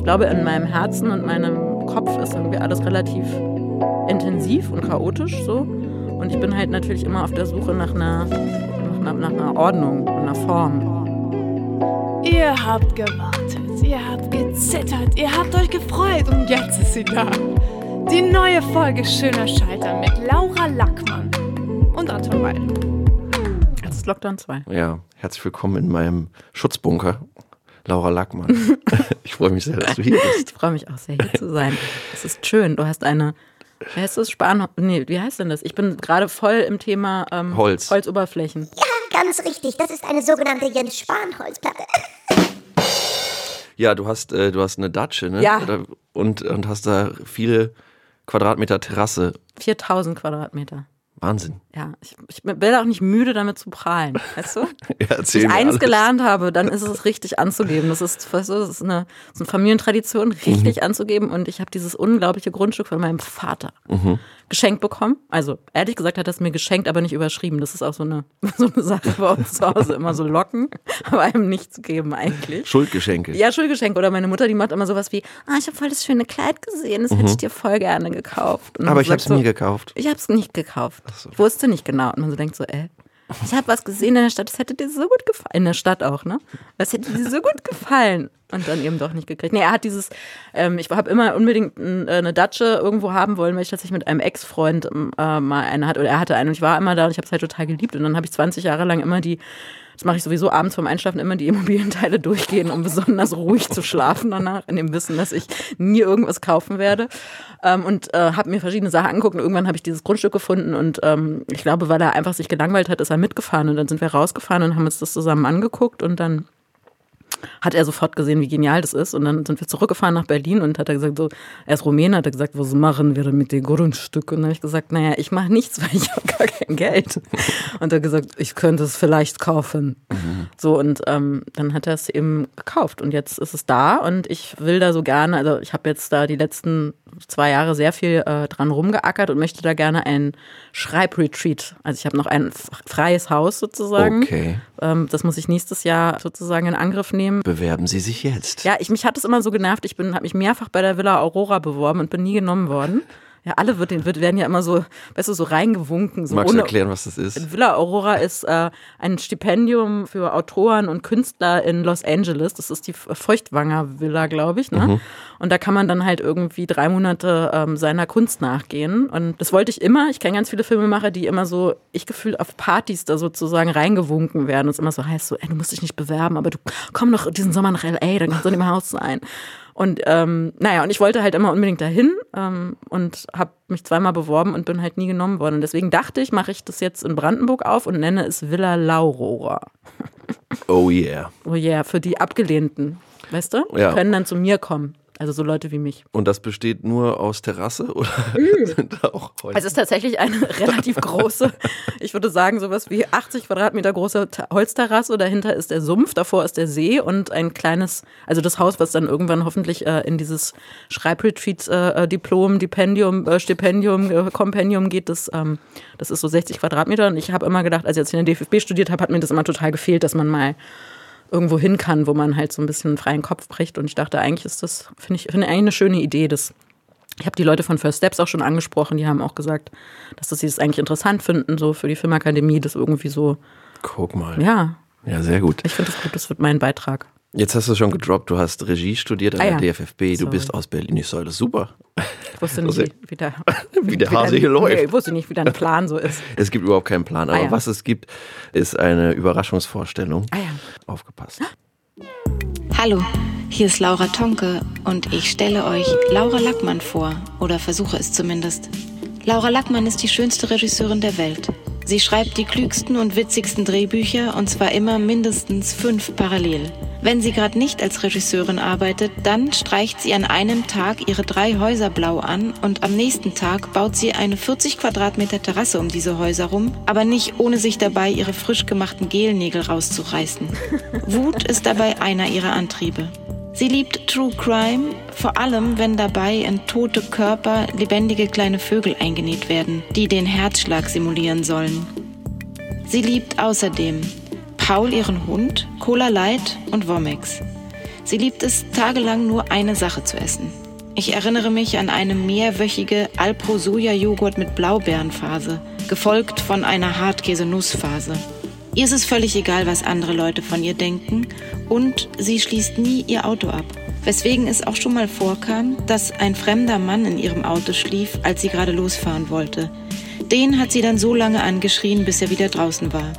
Ich glaube, in meinem Herzen und meinem Kopf ist irgendwie alles relativ intensiv und chaotisch so. Und ich bin halt natürlich immer auf der Suche nach einer, nach, nach einer Ordnung und einer Form. Ihr habt gewartet, ihr habt gezittert, ihr habt euch gefreut und jetzt ist sie da. Die neue Folge Schöner Scheitern mit Laura Lackmann und Anton Weil. Jetzt ist Lockdown 2. Ja, herzlich willkommen in meinem Schutzbunker. Laura Lackmann. ich freue mich sehr, dass du hier bist. Ich freue mich auch sehr, hier zu sein. Es ist schön. Du hast eine, wie heißt das? Span nee, wie heißt denn das? Ich bin gerade voll im Thema ähm, Holz. Holzoberflächen. Ja, ganz richtig. Das ist eine sogenannte Jens Spahn-Holzplatte. Ja, du hast, äh, du hast eine Datsche, ne? Ja. Und, und hast da viele Quadratmeter Terrasse. 4000 Quadratmeter. Wahnsinn. Ja, ich, ich bin auch nicht müde, damit zu prahlen. Weißt du? Ja, Wenn ich eins gelernt habe, dann ist es richtig anzugeben. Das ist, weißt du, das ist eine, ist eine Familientradition, richtig Mhm. anzugeben. Und ich habe dieses unglaubliche Grundstück von meinem Vater Mhm. geschenkt bekommen. Also ehrlich gesagt hat er es mir geschenkt, aber nicht überschrieben. Das ist auch so eine, so eine Sache bei uns zu Hause. Immer so locken, aber einem nichts geben eigentlich. Schuldgeschenke. Ja, Schulgeschenk. Oder meine Mutter, die macht immer sowas wie, ah, ich habe voll das schöne Kleid gesehen, das hätte ich dir voll gerne gekauft. Und Mhm. Aber ich habe es so, nie gekauft. ich habe es nicht gekauft. Ich wusste nicht genau. Und man so denkt so, ey, ich habe was gesehen in der Stadt, das hätte dir so gut gefallen. In der Stadt auch, ne? Das hätte dir so gut gefallen. Und dann eben doch nicht gekriegt. Nee, er hat dieses, ähm, ich habe immer unbedingt äh, eine Datsche irgendwo haben wollen, weil ich tatsächlich mit einem Ex-Freund äh, mal eine hatte. Oder er hatte eine und ich war immer da und ich habe es halt total geliebt. Und dann habe ich 20 Jahre lang immer die, das mache ich sowieso abends vorm Einschlafen, immer die Immobilienteile durchgehen, um besonders ruhig zu schlafen danach, in dem Wissen, dass ich nie irgendwas kaufen werde. Ähm, und äh, habe mir verschiedene Sachen angeguckt und irgendwann habe ich dieses Grundstück gefunden und ähm, ich glaube, weil er einfach sich gelangweilt hat, ist er mitgefahren und dann sind wir rausgefahren und haben uns das zusammen angeguckt und dann hat er sofort gesehen, wie genial das ist. Und dann sind wir zurückgefahren nach Berlin und hat er gesagt, so, er ist Rumäne, hat er gesagt, was machen wir denn mit dem Grundstück? Und dann habe ich gesagt, naja, ich mache nichts, weil ich habe gar kein Geld. Und er hat gesagt, ich könnte es vielleicht kaufen. So, und ähm, dann hat er es eben gekauft. Und jetzt ist es da und ich will da so gerne, also ich habe jetzt da die letzten zwei Jahre sehr viel äh, dran rumgeackert und möchte da gerne ein Schreibretreat. Also ich habe noch ein freies Haus sozusagen. Okay. Ähm, das muss ich nächstes Jahr sozusagen in Angriff nehmen. Bewerben Sie sich jetzt. Ja, ich, mich hat es immer so genervt. Ich bin, habe mich mehrfach bei der Villa Aurora beworben und bin nie genommen worden. Ja, alle wird, wird, werden ja immer so, weißt du, so reingewunken. So Magst du erklären, was das ist? Villa Aurora ist äh, ein Stipendium für Autoren und Künstler in Los Angeles. Das ist die Feuchtwanger Villa, glaube ich. Ne? Und da kann man dann halt irgendwie drei Monate ähm, seiner Kunst nachgehen. Und das wollte ich immer. Ich kenne ganz viele Filmemacher, die immer so, ich gefühlt auf Partys da sozusagen reingewunken werden. Und es immer so heißt so, ey, du musst dich nicht bewerben, aber du komm doch diesen Sommer nach L.A., dann kannst du in dem Haus sein. Und ähm, naja, und ich wollte halt immer unbedingt dahin ähm, und habe mich zweimal beworben und bin halt nie genommen worden. Und deswegen dachte ich, mache ich das jetzt in Brandenburg auf und nenne es Villa Laurora. Oh yeah. Oh yeah, für die Abgelehnten. Weißt du? Ja. Die können dann zu mir kommen. Also so Leute wie mich. Und das besteht nur aus Terrasse oder sind da auch Holz? Es ist tatsächlich eine relativ große, ich würde sagen, sowas wie 80 Quadratmeter große Holzterrasse. Dahinter ist der Sumpf, davor ist der See und ein kleines, also das Haus, was dann irgendwann hoffentlich äh, in dieses Schreibretreat-Diplom, Dipendium, äh, Stipendium, äh, Kompendium geht. Das, ähm, das ist so 60 Quadratmeter. Und ich habe immer gedacht, als ich jetzt in der DFB studiert habe, hat mir das immer total gefehlt, dass man mal irgendwo hin kann, wo man halt so ein bisschen einen freien Kopf bricht. Und ich dachte, eigentlich ist das, finde ich, finde eigentlich eine schöne Idee, das ich habe die Leute von First Steps auch schon angesprochen, die haben auch gesagt, dass das sie das eigentlich interessant finden, so für die Filmakademie, das irgendwie so, Guck mal. ja, Ja, sehr gut. ich finde das gut, das wird mein Beitrag. Jetzt hast du schon gedroppt, du hast Regie studiert an Ah, der ja. DFFB, du Sorry. bist aus Berlin. Ich soll das super. Ich wusste nicht, Also, wie, wie, der, wie der Hase hier läuft. Nee, ich wusste nicht, wie dein Plan so ist. Es gibt überhaupt keinen Plan, aber Ah, ja. was es gibt, ist eine Überraschungsvorstellung. Ah ja. Aufgepasst. Hallo, hier ist Laura Tonke und ich stelle euch Laura Lackmann vor, oder versuche es zumindest. Laura Lackmann ist die schönste Regisseurin der Welt. Sie schreibt die klügsten und witzigsten Drehbücher und zwar immer mindestens fünf parallel. Wenn sie gerade nicht als Regisseurin arbeitet, dann streicht sie an einem Tag ihre drei Häuser blau an und am nächsten Tag baut sie eine 40 Quadratmeter Terrasse um diese Häuser rum, aber nicht ohne sich dabei ihre frisch gemachten Gelnägel rauszureißen. Wut ist dabei einer ihrer Antriebe. Sie liebt True Crime, vor allem wenn dabei in tote Körper lebendige kleine Vögel eingenäht werden, die den Herzschlag simulieren sollen. Sie liebt außerdem Paul ihren Hund, Cola Light und Womex. Sie liebt es, tagelang nur eine Sache zu essen. Ich erinnere mich an eine mehrwöchige Alpro-Soja-Joghurt mit Blaubeerenphase, gefolgt von einer Hartkäse-Nussphase. Ihr ist es völlig egal, was andere Leute von ihr denken und sie schließt nie ihr Auto ab. Weswegen es auch schon mal vorkam, dass ein fremder Mann in ihrem Auto schlief, als sie gerade losfahren wollte. Den hat sie dann so lange angeschrien, bis er wieder draußen war.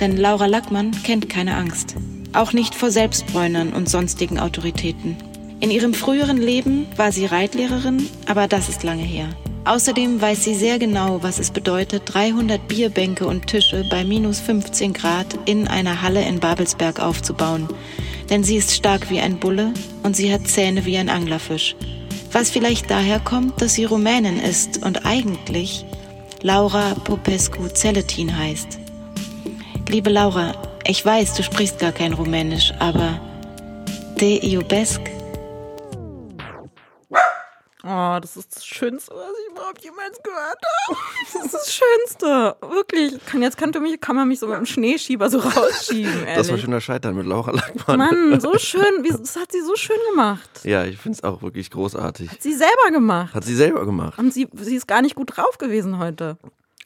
Denn Laura Lackmann kennt keine Angst. Auch nicht vor Selbstbräunern und sonstigen Autoritäten. In ihrem früheren Leben war sie Reitlehrerin, aber das ist lange her. Außerdem weiß sie sehr genau, was es bedeutet, 300 Bierbänke und Tische bei minus 15 Grad in einer Halle in Babelsberg aufzubauen. Denn sie ist stark wie ein Bulle und sie hat Zähne wie ein Anglerfisch. Was vielleicht daher kommt, dass sie Rumänin ist und eigentlich Laura Popescu Zelletin heißt. Liebe Laura, ich weiß, du sprichst gar kein Rumänisch, aber De Iubesc Oh, das ist das Schönste, was ich überhaupt jemals gehört habe. Das ist das Schönste. Wirklich. Kann, jetzt kann, mich, kann man mich so mit dem Schneeschieber so rausschieben. Ehrlich. Das war schöner Scheitern mit Laura Lackmann. Mann, so schön. Wie, das hat sie so schön gemacht. Ja, ich finde es auch wirklich großartig. Hat sie selber gemacht. Hat sie selber gemacht. Und sie, sie ist gar nicht gut drauf gewesen heute.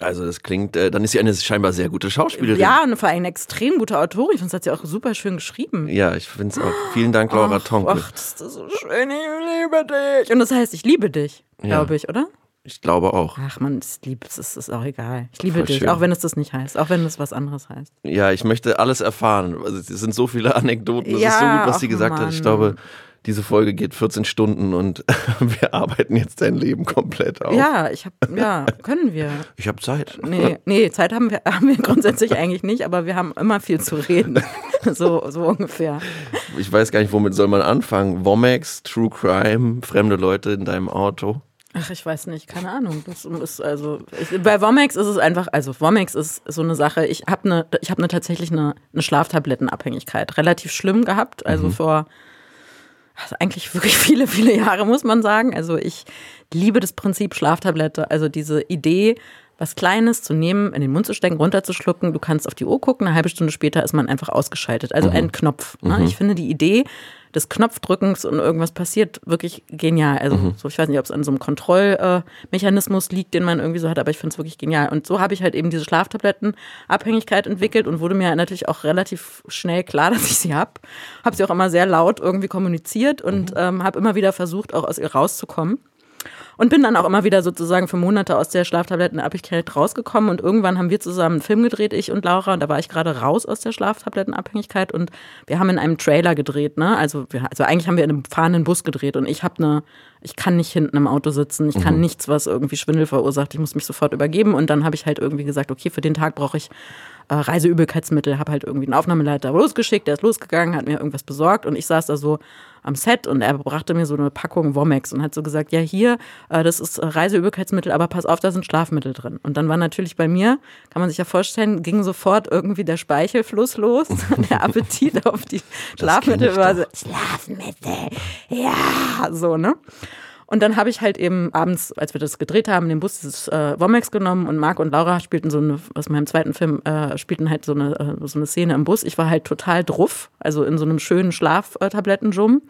Also das klingt, äh, dann ist sie eine scheinbar sehr gute Schauspielerin. Ja, und vor allem eine extrem gute Autorin. Ich finde, das hat sie auch super schön geschrieben. Ja, ich finde es auch. Vielen Dank, Laura ach, Tonke. Ach, das ist so schön. Ich liebe dich. Und das heißt, ich liebe dich, glaube Ja. ich, oder? Ich glaube auch. Ach man, ich liebe es, es ist auch egal. Ich liebe Voll dich, schön. auch wenn es das nicht heißt, auch wenn es was anderes heißt. Ja, ich möchte alles erfahren. Also, es sind so viele Anekdoten. Es ist so Ja, gut, was sie gesagt hat. Ich Mann. glaube, diese Folge geht 14 Stunden und wir arbeiten jetzt dein Leben komplett auf. Ja, ich habe, ja, können wir. Ich habe Zeit. Nee, nee, Zeit haben wir, haben wir grundsätzlich eigentlich nicht, aber wir haben immer viel zu reden. So, so ungefähr. Ich weiß gar nicht, womit soll man anfangen. Womax, True Crime, fremde Leute in deinem Auto. Ach, ich weiß nicht, keine Ahnung. Das ist also ich, bei Womex ist es einfach, also Womex ist so eine Sache. Ich habe eine, ich habe eine tatsächlich eine, eine Schlaftablettenabhängigkeit, relativ schlimm gehabt. Also vor also eigentlich wirklich viele, viele Jahre muss man sagen. Also ich liebe das Prinzip Schlaftablette, also diese Idee, was Kleines zu nehmen, in den Mund zu stecken, runterzuschlucken. Du kannst auf die Uhr gucken, eine halbe Stunde später ist man einfach ausgeschaltet. Also ein Knopf. Ne? Ich finde die Idee des Knopfdrückens und irgendwas passiert wirklich genial. Also so, ich weiß nicht, ob es an so einem Kontrollmechanismus liegt, den man irgendwie so hat, aber ich finde es wirklich genial. Und so habe ich halt eben diese Schlaftablettenabhängigkeit entwickelt und wurde mir natürlich auch relativ schnell klar, dass ich sie habe. Habe sie auch immer sehr laut irgendwie kommuniziert und ähm, habe immer wieder versucht, auch aus ihr rauszukommen. Und bin dann auch immer wieder sozusagen für Monate aus der Schlaftablettenabhängigkeit rausgekommen. Und irgendwann haben wir zusammen einen Film gedreht, ich und Laura. Und da war ich gerade raus aus der Schlaftablettenabhängigkeit. Und wir haben in einem Trailer gedreht. Ne? Also, wir, also eigentlich haben wir in einem fahrenden Bus gedreht. Und ich habe eine, ich kann nicht hinten im Auto sitzen. Ich kann nichts, was irgendwie Schwindel verursacht. Ich muss mich sofort übergeben. Und dann habe ich halt irgendwie gesagt, okay, für den Tag brauche ich äh, Reiseübelkeitsmittel. Habe halt irgendwie einen Aufnahmeleiter losgeschickt. Der ist losgegangen, hat mir irgendwas besorgt. Und ich saß da so am Set und er brachte mir so eine Packung Womex und hat so gesagt, ja hier, äh, das ist äh, Reiseübelkeitsmittel, aber pass auf, da sind Schlafmittel drin. Und dann war natürlich bei mir, kann man sich ja vorstellen, ging sofort irgendwie der Speichelfluss los, der Appetit auf die Schlafmittel war so, Schlafmittel, ja, so, ne? Und dann habe ich halt eben abends, als wir das gedreht haben, dem Bus dieses äh, Womex genommen und Marc und Laura spielten so eine, aus meinem zweiten Film, äh, spielten halt so eine, äh, so eine Szene im Bus. Ich war halt total druff, also in so einem schönen Schlaftablettenjum.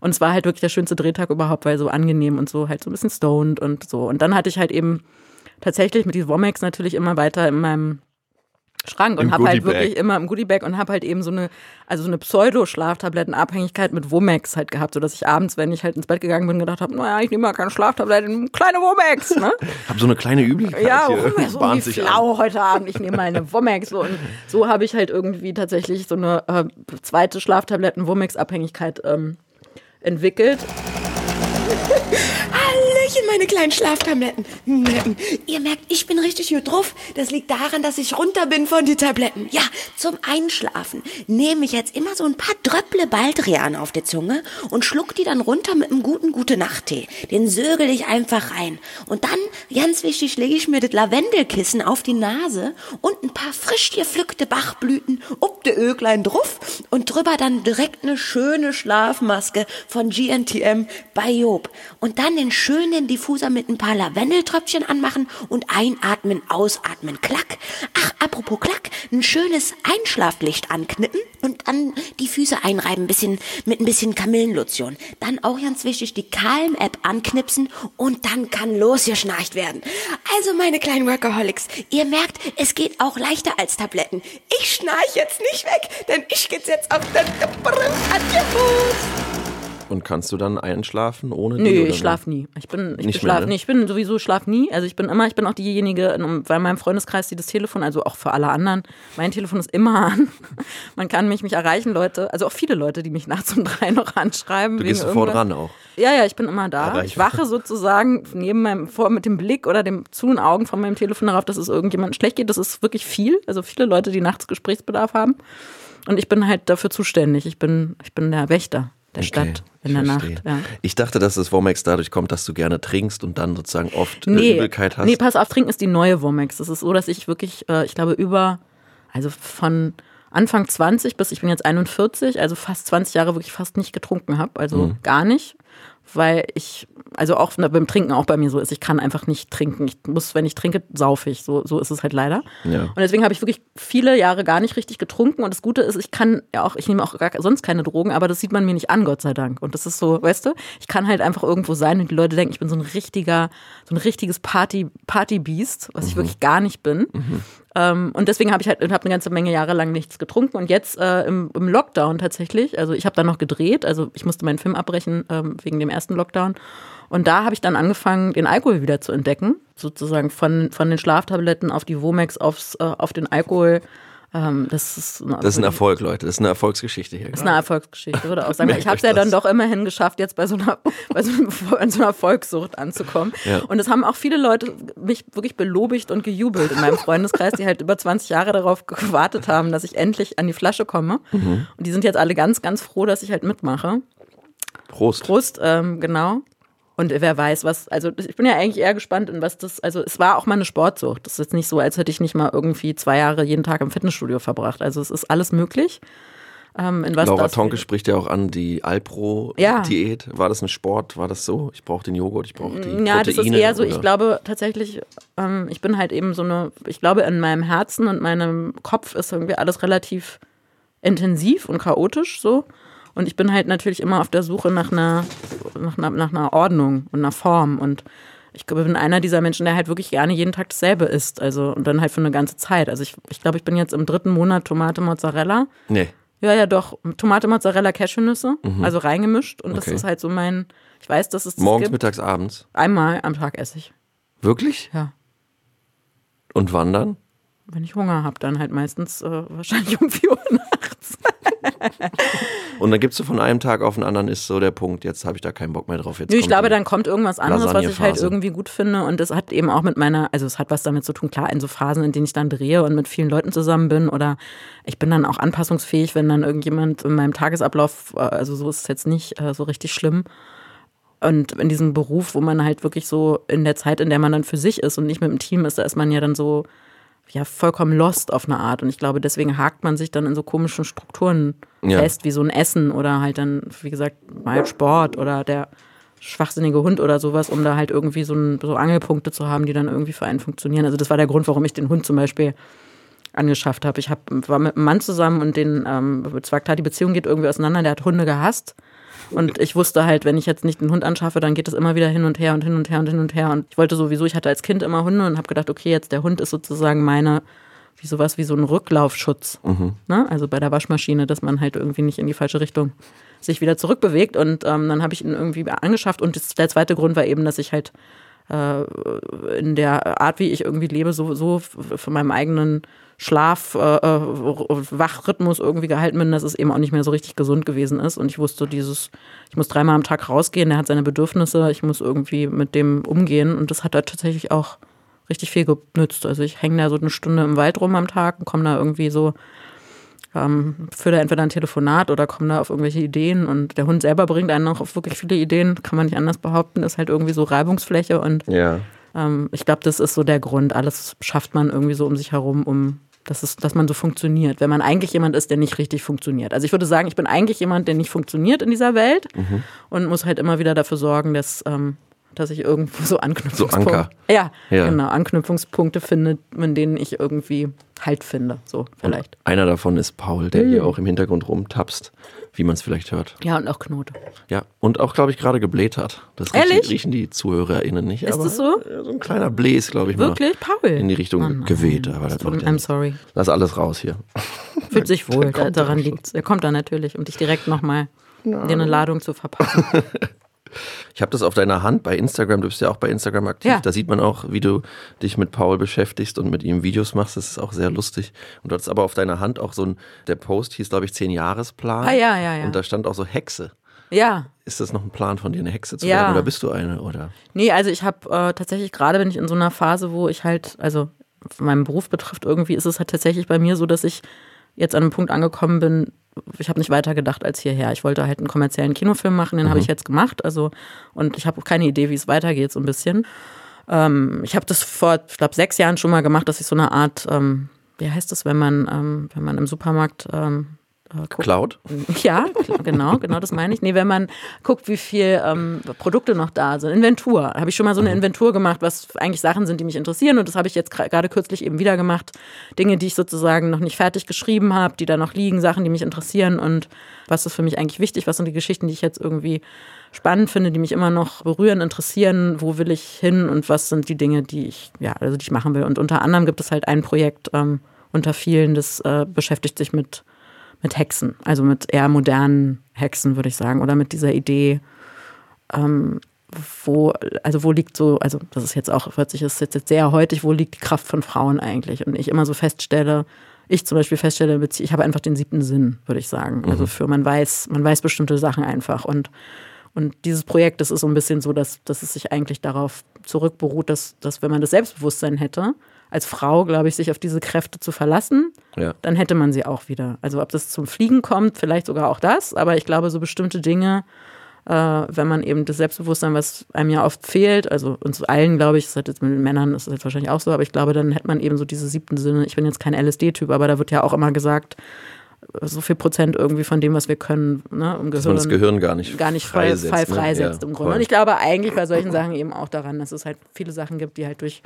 Und es war halt wirklich der schönste Drehtag überhaupt, weil so angenehm und so halt so ein bisschen stoned und so. Und dann hatte ich halt eben tatsächlich mit diesem Womex natürlich immer weiter in meinem Schrank und habe halt wirklich immer im Goodiebag und habe halt eben so eine, also so eine Pseudo-Schlaftablettenabhängigkeit mit Womex halt gehabt, sodass ich abends, wenn ich halt ins Bett gegangen bin, gedacht habe, naja, ich nehme mal keine Schlaftabletten, kleine Womex, ne? Hab so eine kleine Übelkeit Ja, hier. oh, so wie flau heute Abend. Ich nehme mal eine Womex. So. Und so habe ich halt irgendwie tatsächlich so eine äh, zweite Schlaftabletten-Womex-Abhängigkeit ähm, entwickelt. Hallöchen, meine kleinen Schlaftabletten. Ihr merkt, ich bin richtig gut drauf. Das liegt daran, dass ich runter bin von die Tabletten. Ja, zum Einschlafen nehme ich jetzt immer so ein paar Dröpple Baldrian auf die Zunge und schluck die dann runter mit einem guten Gute-Nacht-Tee. Den sögel ich einfach rein. Und dann, ganz wichtig, lege ich mir das Lavendelkissen auf die Nase und ein paar frisch gepflückte Bachblüten ob de Öglein drauf und drüber dann direkt eine schöne Schlafmaske von GNTM bei Job. Und dann den schönen einen Diffuser mit ein paar Lavendeltröpfchen anmachen und einatmen, ausatmen, klack. Ach, apropos klack, ein schönes Einschlaflicht anknippen und dann die Füße einreiben, bisschen, mit ein bisschen Kamillenlotion. Dann auch ganz wichtig, die Calm-App anknipsen und dann kann losgeschnarcht werden. Also meine kleinen Workaholics, ihr merkt, es geht auch leichter als Tabletten. Ich schnarch jetzt nicht weg, denn ich geht's jetzt auf den Fuß. Und kannst du dann einschlafen ohne die? Nö, ich schlaf nie. Ich bin, ich Nicht schlaf mehr, ne? nie. Ich bin sowieso schlaf nie. Also ich bin immer, ich bin auch diejenige, in- bei meinem Freundeskreis, die das Telefon, also auch für alle anderen, mein Telefon ist immer an. Man kann mich, mich erreichen, Leute, also auch viele Leute, die mich nachts um drei noch anschreiben. Du gehst sofort ran auch. Ja, ja, ich bin immer da. Erreichbar. Ich wache sozusagen neben meinem, vor mit dem Blick oder dem zu den Augen von meinem Telefon darauf, dass es irgendjemandem schlecht geht. Das ist wirklich viel. Also viele Leute, die nachts Gesprächsbedarf haben. Und ich bin halt dafür zuständig. Ich bin, ich bin der Wächter der Okay, Stadt in ich der verstehe. Nacht. Ja. Ich dachte, dass das Womex dadurch kommt, dass du gerne trinkst und dann sozusagen oft äh, Nee, Übelkeit hast. nee, pass auf, trinken ist die neue Womex. Es ist so, dass ich wirklich, äh, ich glaube, über, also von Anfang 20 bis ich bin jetzt 41, also fast 20 Jahre wirklich fast nicht getrunken habe. Also Mhm. gar nicht. Weil ich, also auch beim Trinken auch bei mir so ist, ich kann einfach nicht trinken. Ich muss, wenn ich trinke, saufe ich. So, so ist es halt leider. Ja. Und deswegen habe ich wirklich viele Jahre gar nicht richtig getrunken. Und das Gute ist, ich kann ja auch, ich nehme auch gar, sonst keine Drogen, aber das sieht man mir nicht an, Gott sei Dank. Und das ist so, weißt du, ich kann halt einfach irgendwo sein und die Leute denken, ich bin so ein richtiger, so ein richtiges Party, Partybeast, was ich wirklich gar nicht bin. Ähm, und deswegen habe ich halt hab eine ganze Menge Jahre lang nichts getrunken. Und jetzt äh, im, im Lockdown tatsächlich, also ich habe dann noch gedreht, also ich musste meinen Film abbrechen ähm, wegen dem ersten Lockdown. Und da habe ich dann angefangen, den Alkohol wieder zu entdecken, sozusagen von, von den Schlaftabletten auf die Womex aufs, äh, auf den Alkohol. Ähm, das ist, Das ist ein Erfolg, Leute. Das ist eine Erfolgsgeschichte hier. das ist eine Erfolgsgeschichte, würde auch sagen. Ich habe es ja dann doch immerhin geschafft, jetzt bei so einer, bei so, einem, bei so einer Volkssucht anzukommen. Ja. Und es haben auch viele Leute mich wirklich belobigt und gejubelt in meinem Freundeskreis, die halt über 20 Jahre darauf gewartet haben, dass ich endlich an die Flasche komme. Mhm. Und die sind jetzt alle ganz, ganz froh, dass ich halt mitmache. Prost. Prost, ähm, genau. Und wer weiß, was, also ich bin ja eigentlich eher gespannt, in was das, also es war auch mal eine Sportsucht. Das ist jetzt nicht so, als hätte ich nicht mal irgendwie zwei Jahre jeden Tag im Fitnessstudio verbracht. Also es ist alles möglich. Ähm, in was Laura Tonke spricht ja auch an die Ja. Alpro-Diät. War das ein Sport? War das so? Ich brauche den Joghurt, ich brauche die Ja, das ist eher so, ich oder? glaube tatsächlich, ähm, ich bin halt eben so eine, ich glaube in meinem Herzen und meinem Kopf ist irgendwie alles relativ intensiv und chaotisch so. Und ich bin halt natürlich immer auf der Suche nach einer, nach einer, nach einer Ordnung und einer Form. Und ich glaube, ich bin einer dieser Menschen, der halt wirklich gerne jeden Tag dasselbe isst. Also, und dann halt für eine ganze Zeit. Also ich, ich glaube, ich bin jetzt im dritten Monat Tomate Mozzarella. Nee. Ja, ja, doch. Tomate, Mozzarella, Cashewnüsse, also reingemischt. Und das Mhm. Okay. ist halt so mein, ich weiß, dass es das Morgens, gibt. mittags, abends. Einmal am Tag esse ich. Wirklich? Ja. Und wann dann? Wenn ich Hunger habe, dann halt meistens äh, wahrscheinlich um 4 Uhr nachts. Und dann gibst du von einem Tag auf den anderen, ist so der Punkt, jetzt habe ich da keinen Bock mehr drauf. Jetzt ich glaube, dann kommt irgendwas anderes, was ich halt irgendwie gut finde. Und das hat eben auch mit meiner, also es hat was damit zu tun, klar, in so Phasen, in denen ich dann drehe und mit vielen Leuten zusammen bin. Oder ich bin dann auch anpassungsfähig, wenn dann irgendjemand in meinem Tagesablauf, äh, also so ist es jetzt nicht äh, so richtig schlimm. Und in diesem Beruf, wo man halt wirklich so in der Zeit, in der man dann für sich ist und nicht mit dem Team ist, da ist man ja dann so ja vollkommen lost auf eine Art. Und ich glaube, deswegen hakt man sich dann in so komischen Strukturen Ja. fest, wie so ein Essen oder halt dann, wie gesagt, mal Sport oder der schwachsinnige Hund oder sowas, um da halt irgendwie so, ein, so Angelpunkte zu haben, die dann irgendwie für einen funktionieren. Also das war der Grund, warum ich den Hund zum Beispiel angeschafft habe. Ich hab, war mit einem Mann zusammen und den ähm, zwar klar, die Beziehung geht irgendwie auseinander, der hat Hunde gehasst. Und ich wusste halt, wenn ich jetzt nicht einen Hund anschaffe, dann geht es immer wieder hin und her und hin und her und hin und her. Und ich wollte sowieso, ich hatte als Kind immer Hunde und habe gedacht, okay, jetzt der Hund ist sozusagen meine, wie sowas wie so ein Rücklaufschutz. Ne? Also bei der Waschmaschine, dass man halt irgendwie nicht in die falsche Richtung sich wieder zurückbewegt. Und ähm, dann habe ich ihn irgendwie angeschafft. Und das, der zweite Grund war eben, dass ich halt in der Art, wie ich irgendwie lebe, so, so von meinem eigenen Schlaf, äh, äh, Wachrhythmus irgendwie gehalten bin, dass es eben auch nicht mehr so richtig gesund gewesen ist. Und ich wusste dieses, ich muss dreimal am Tag rausgehen, der hat seine Bedürfnisse, ich muss irgendwie mit dem umgehen. Und das hat da tatsächlich auch richtig viel genützt. Also ich hänge da so eine Stunde im Wald rum am Tag und komme da irgendwie so ähm, führe da entweder ein Telefonat oder komme da auf irgendwelche Ideen und der Hund selber bringt einen auch auf wirklich viele Ideen, kann man nicht anders behaupten, ist halt irgendwie so Reibungsfläche und Ja. ähm, ich glaube, das ist so der Grund. Alles schafft man irgendwie so um sich herum, um dass, es, dass man so funktioniert. Wenn man eigentlich jemand ist, der nicht richtig funktioniert. Also ich würde sagen, ich bin eigentlich jemand, der nicht funktioniert in dieser Welt und muss halt immer wieder dafür sorgen, dass, ähm, dass ich irgendwo so Anknüpfungspunkte. So Anker. Ja, Ja. genau, Anknüpfungspunkte finde, in denen ich irgendwie Halt finde, so vielleicht. Einer davon ist Paul, der hier auch im Hintergrund rumtapst, wie man es vielleicht hört. Ja, und auch Knote. Ja, und auch, glaube ich, gerade gebläht hat. Das riechen, Ehrlich? riechen die ZuhörerInnen nicht. Ist das so? So ein kleiner Bläs, glaube ich. Wirklich? Paul? In die Richtung Oh nein. geweht. Aber das macht I'm nichts. sorry. Lass alles raus hier. Fühlt sich wohl, da, daran liegt Er kommt da natürlich, um dich direkt nochmal dir eine Ladung zu verpassen. Ich habe das auf deiner Hand bei Instagram, du bist ja auch bei Instagram aktiv. Ja. Da sieht man auch, wie du dich mit Paul beschäftigst und mit ihm Videos machst. Das ist auch sehr lustig. Und du hattest aber auf deiner Hand auch so ein, der Post hieß, glaube ich, 10 Jahresplan. Ah, ja, ja, ja. Und da stand auch so Hexe. Ja, Ist das noch ein Plan von dir, eine Hexe zu Ja. werden? Oder bist du eine? Oder? Nee, also ich habe äh, tatsächlich gerade bin ich in so einer Phase, wo ich halt, also was meinen Beruf betrifft, irgendwie ist es halt tatsächlich bei mir so, dass ich jetzt an einem Punkt angekommen bin, ich habe nicht weiter gedacht als hierher. Ich wollte halt einen kommerziellen Kinofilm machen, den habe ich jetzt gemacht. Also, und ich habe auch keine Idee, wie es weitergeht, so ein bisschen. Ähm, ich habe das vor, ich glaube, sechs Jahren schon mal gemacht, dass ich so eine Art, ähm, wie heißt das, wenn man, ähm, wenn man im Supermarkt ähm, äh, guckt, Cloud? ja, genau, genau, das meine ich. Nee, wenn man guckt, wie viel ähm, Produkte noch da sind, Inventur. Habe ich schon mal so eine Inventur gemacht, was eigentlich Sachen sind, die mich interessieren. Und das habe ich jetzt gerade kürzlich eben wieder gemacht. Dinge, die ich sozusagen noch nicht fertig geschrieben habe, die da noch liegen, Sachen, die mich interessieren und was ist für mich eigentlich wichtig, was sind die Geschichten, die ich jetzt irgendwie spannend finde, die mich immer noch berühren, interessieren, wo will ich hin und was sind die Dinge, die ich, ja, also die ich machen will. Und unter anderem gibt es halt ein Projekt ähm, unter vielen, das äh, beschäftigt sich mit mit Hexen, also mit eher modernen Hexen, würde ich sagen, oder mit dieser Idee, ähm, wo, also wo liegt so, also das ist jetzt auch, hört sich das ist jetzt sehr heutig, wo liegt die Kraft von Frauen eigentlich? Und ich immer so feststelle, ich zum Beispiel feststelle, ich habe einfach den siebten Sinn, würde ich sagen. Also für man weiß, man weiß bestimmte Sachen einfach und und dieses Projekt, das ist so ein bisschen so, dass, dass es sich eigentlich darauf zurückberuht, dass, dass wenn man das Selbstbewusstsein hätte, als Frau, glaube ich, sich auf diese Kräfte zu verlassen, Ja. dann hätte man sie auch wieder. Also ob das zum Fliegen kommt, vielleicht sogar auch das, aber ich glaube, so bestimmte Dinge, äh, wenn man eben das Selbstbewusstsein, was einem ja oft fehlt, also uns allen, glaube ich, das hat jetzt mit den Männern, ist das jetzt wahrscheinlich auch so, aber ich glaube, dann hätte man eben so diese siebten Sinne. Ich bin jetzt kein LSD-Typ, aber da wird ja auch immer gesagt, so viel Prozent irgendwie von dem, was wir können, ne, im Dass man das Gehirn gar nicht, gar nicht frei, freisetzt, frei ne? freisetzt Ja, im Grunde. voll. Und ich glaube eigentlich bei solchen Sachen eben auch daran, dass es halt viele Sachen gibt, die halt durch,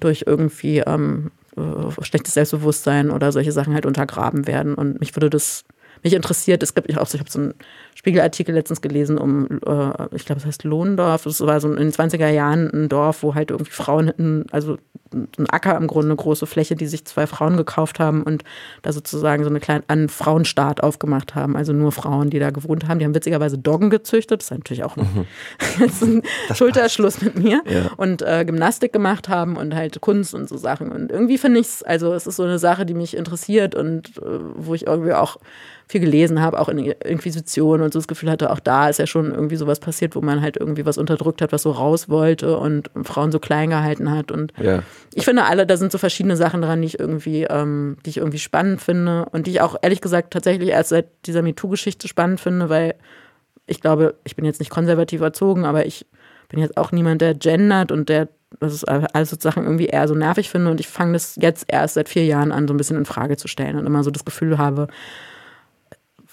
durch irgendwie ähm, äh, schlechtes Selbstbewusstsein oder solche Sachen halt untergraben werden. Und mich würde das, mich interessiert, es gibt, ich, auch, so- ich habe so einen Spiegelartikel letztens gelesen um, äh, ich glaube, es heißt Lohndorf. Das war so in den 20er Jahren ein Dorf, wo halt irgendwie Frauen hätten, also ein Acker im Grunde, eine große Fläche, die sich zwei Frauen gekauft haben und da sozusagen so eine kleine, einen Frauenstaat aufgemacht haben. Also nur Frauen, die da gewohnt haben. Die haben witzigerweise Doggen gezüchtet. Das ist natürlich auch ein, das ist ein Schulterschluss mit mir. Ja. Und äh, Gymnastik gemacht haben und halt Kunst und so Sachen. Und irgendwie finde ich es, also es ist so eine Sache, die mich interessiert und äh, wo ich irgendwie auch viel gelesen habe, auch in Inquisition und so das Gefühl hatte, auch da ist ja schon irgendwie sowas passiert, wo man halt irgendwie was unterdrückt hat, was so raus wollte und Frauen so klein gehalten hat. Und Ja. ich finde alle, da sind so verschiedene Sachen dran, die ich irgendwie, ähm, die ich irgendwie spannend finde und die ich auch ehrlich gesagt tatsächlich erst seit dieser MeToo-Geschichte spannend finde, weil ich glaube, ich bin jetzt nicht konservativ erzogen, aber ich bin jetzt auch niemand, der gendert und der das ist alles sozusagen irgendwie eher so nervig finde und ich fange das jetzt erst seit vier Jahren an, so ein bisschen in Frage zu stellen und immer so das Gefühl habe,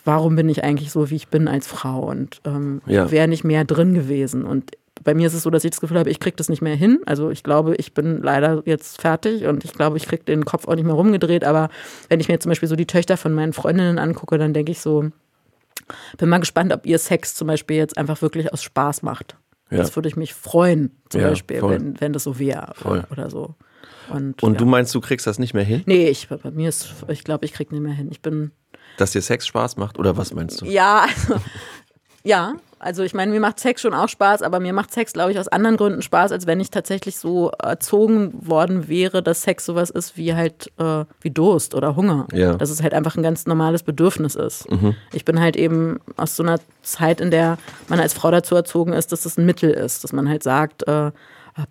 warum bin ich eigentlich so, wie ich bin als Frau und ähm, Ja. wäre nicht mehr drin gewesen und bei mir ist es so, dass ich das Gefühl habe, ich kriege das nicht mehr hin. Also ich glaube, ich bin leider jetzt fertig und ich glaube, ich kriege den Kopf auch nicht mehr rumgedreht. Aber wenn ich mir zum Beispiel so die Töchter von meinen Freundinnen angucke, dann denke ich so, bin mal gespannt, ob ihr Sex zum Beispiel jetzt einfach wirklich aus Spaß macht. Ja. Das würde ich mich freuen, zum Ja, Beispiel, voll. wenn, wenn das so wäre oder so. Und, Und ja. du meinst, du kriegst das nicht mehr hin? Nee, ich, bei mir ist, ich glaube, ich krieg nicht mehr hin. Ich bin, Dass dir Sex Spaß macht? Oder was meinst du? ja, also, ja, also ich meine, mir macht Sex schon auch Spaß, aber mir macht Sex, glaube ich, aus anderen Gründen Spaß, als wenn ich tatsächlich so erzogen worden wäre, dass Sex sowas ist wie halt, äh, wie Durst oder Hunger. Ja. Dass es halt einfach ein ganz normales Bedürfnis ist. Ich bin halt eben aus so einer Zeit, in der man als Frau dazu erzogen ist, dass das ein Mittel ist, dass man halt sagt, äh,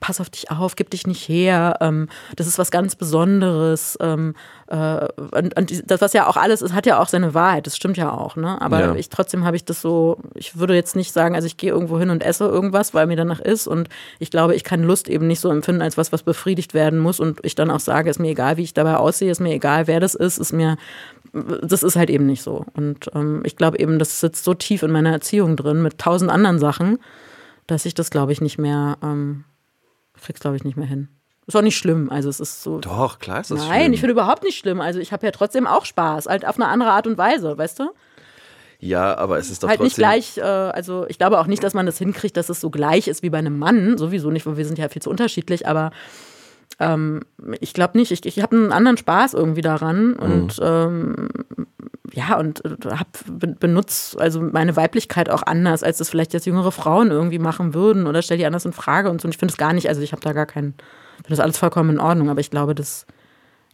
pass auf dich auf, gib dich nicht her, ähm, das ist was ganz Besonderes. Ähm, äh, und, und das, was ja auch alles ist, hat ja auch seine Wahrheit, das stimmt ja auch, ne? Aber Ja. ich trotzdem habe ich das so, ich würde jetzt nicht sagen, also ich gehe irgendwo hin und esse irgendwas, weil mir danach ist. Und ich glaube, ich kann Lust eben nicht so empfinden als was, was befriedigt werden muss. Und ich dann auch sage, ist mir egal, wie ich dabei aussehe, ist mir egal, wer das ist, ist mir das ist halt eben nicht so. Und ähm, ich glaube eben, das sitzt so tief in meiner Erziehung drin mit tausend anderen Sachen, dass ich das, glaube ich, nicht mehr, ähm, krieg's, glaube ich, nicht mehr hin. Ist auch nicht schlimm. Also es ist so. Doch, klar ist das Nein, schlimm. ich finde überhaupt nicht schlimm. Also ich habe ja trotzdem auch Spaß, halt auf eine andere Art und Weise, weißt du? Ja, aber es ist doch halt nicht trotzdem. gleich, äh, also ich glaube auch nicht, dass man das hinkriegt, dass es so gleich ist wie bei einem Mann. Sowieso nicht, weil wir sind ja viel zu unterschiedlich, aber ähm, ich glaube nicht. Ich, ich habe einen anderen Spaß irgendwie daran und ähm, ja, und äh, hab, benutze also meine Weiblichkeit auch anders, als das vielleicht jetzt jüngere Frauen irgendwie machen würden oder stell die anders in Frage und so. Und ich finde es gar nicht, also ich habe da gar keinen, finde das alles vollkommen in Ordnung, aber ich glaube, das,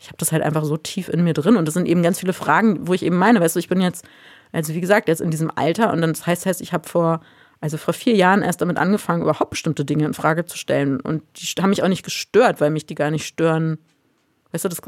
ich habe das halt einfach so tief in mir drin und das sind eben ganz viele Fragen, wo ich eben meine, weißt du, ich bin jetzt, also wie gesagt, jetzt in diesem Alter und dann das heißt, heißt ich habe vor, also vor vier Jahren erst damit angefangen, überhaupt bestimmte Dinge in Frage zu stellen und die haben mich auch nicht gestört, weil mich die gar nicht stören. Weißt du, das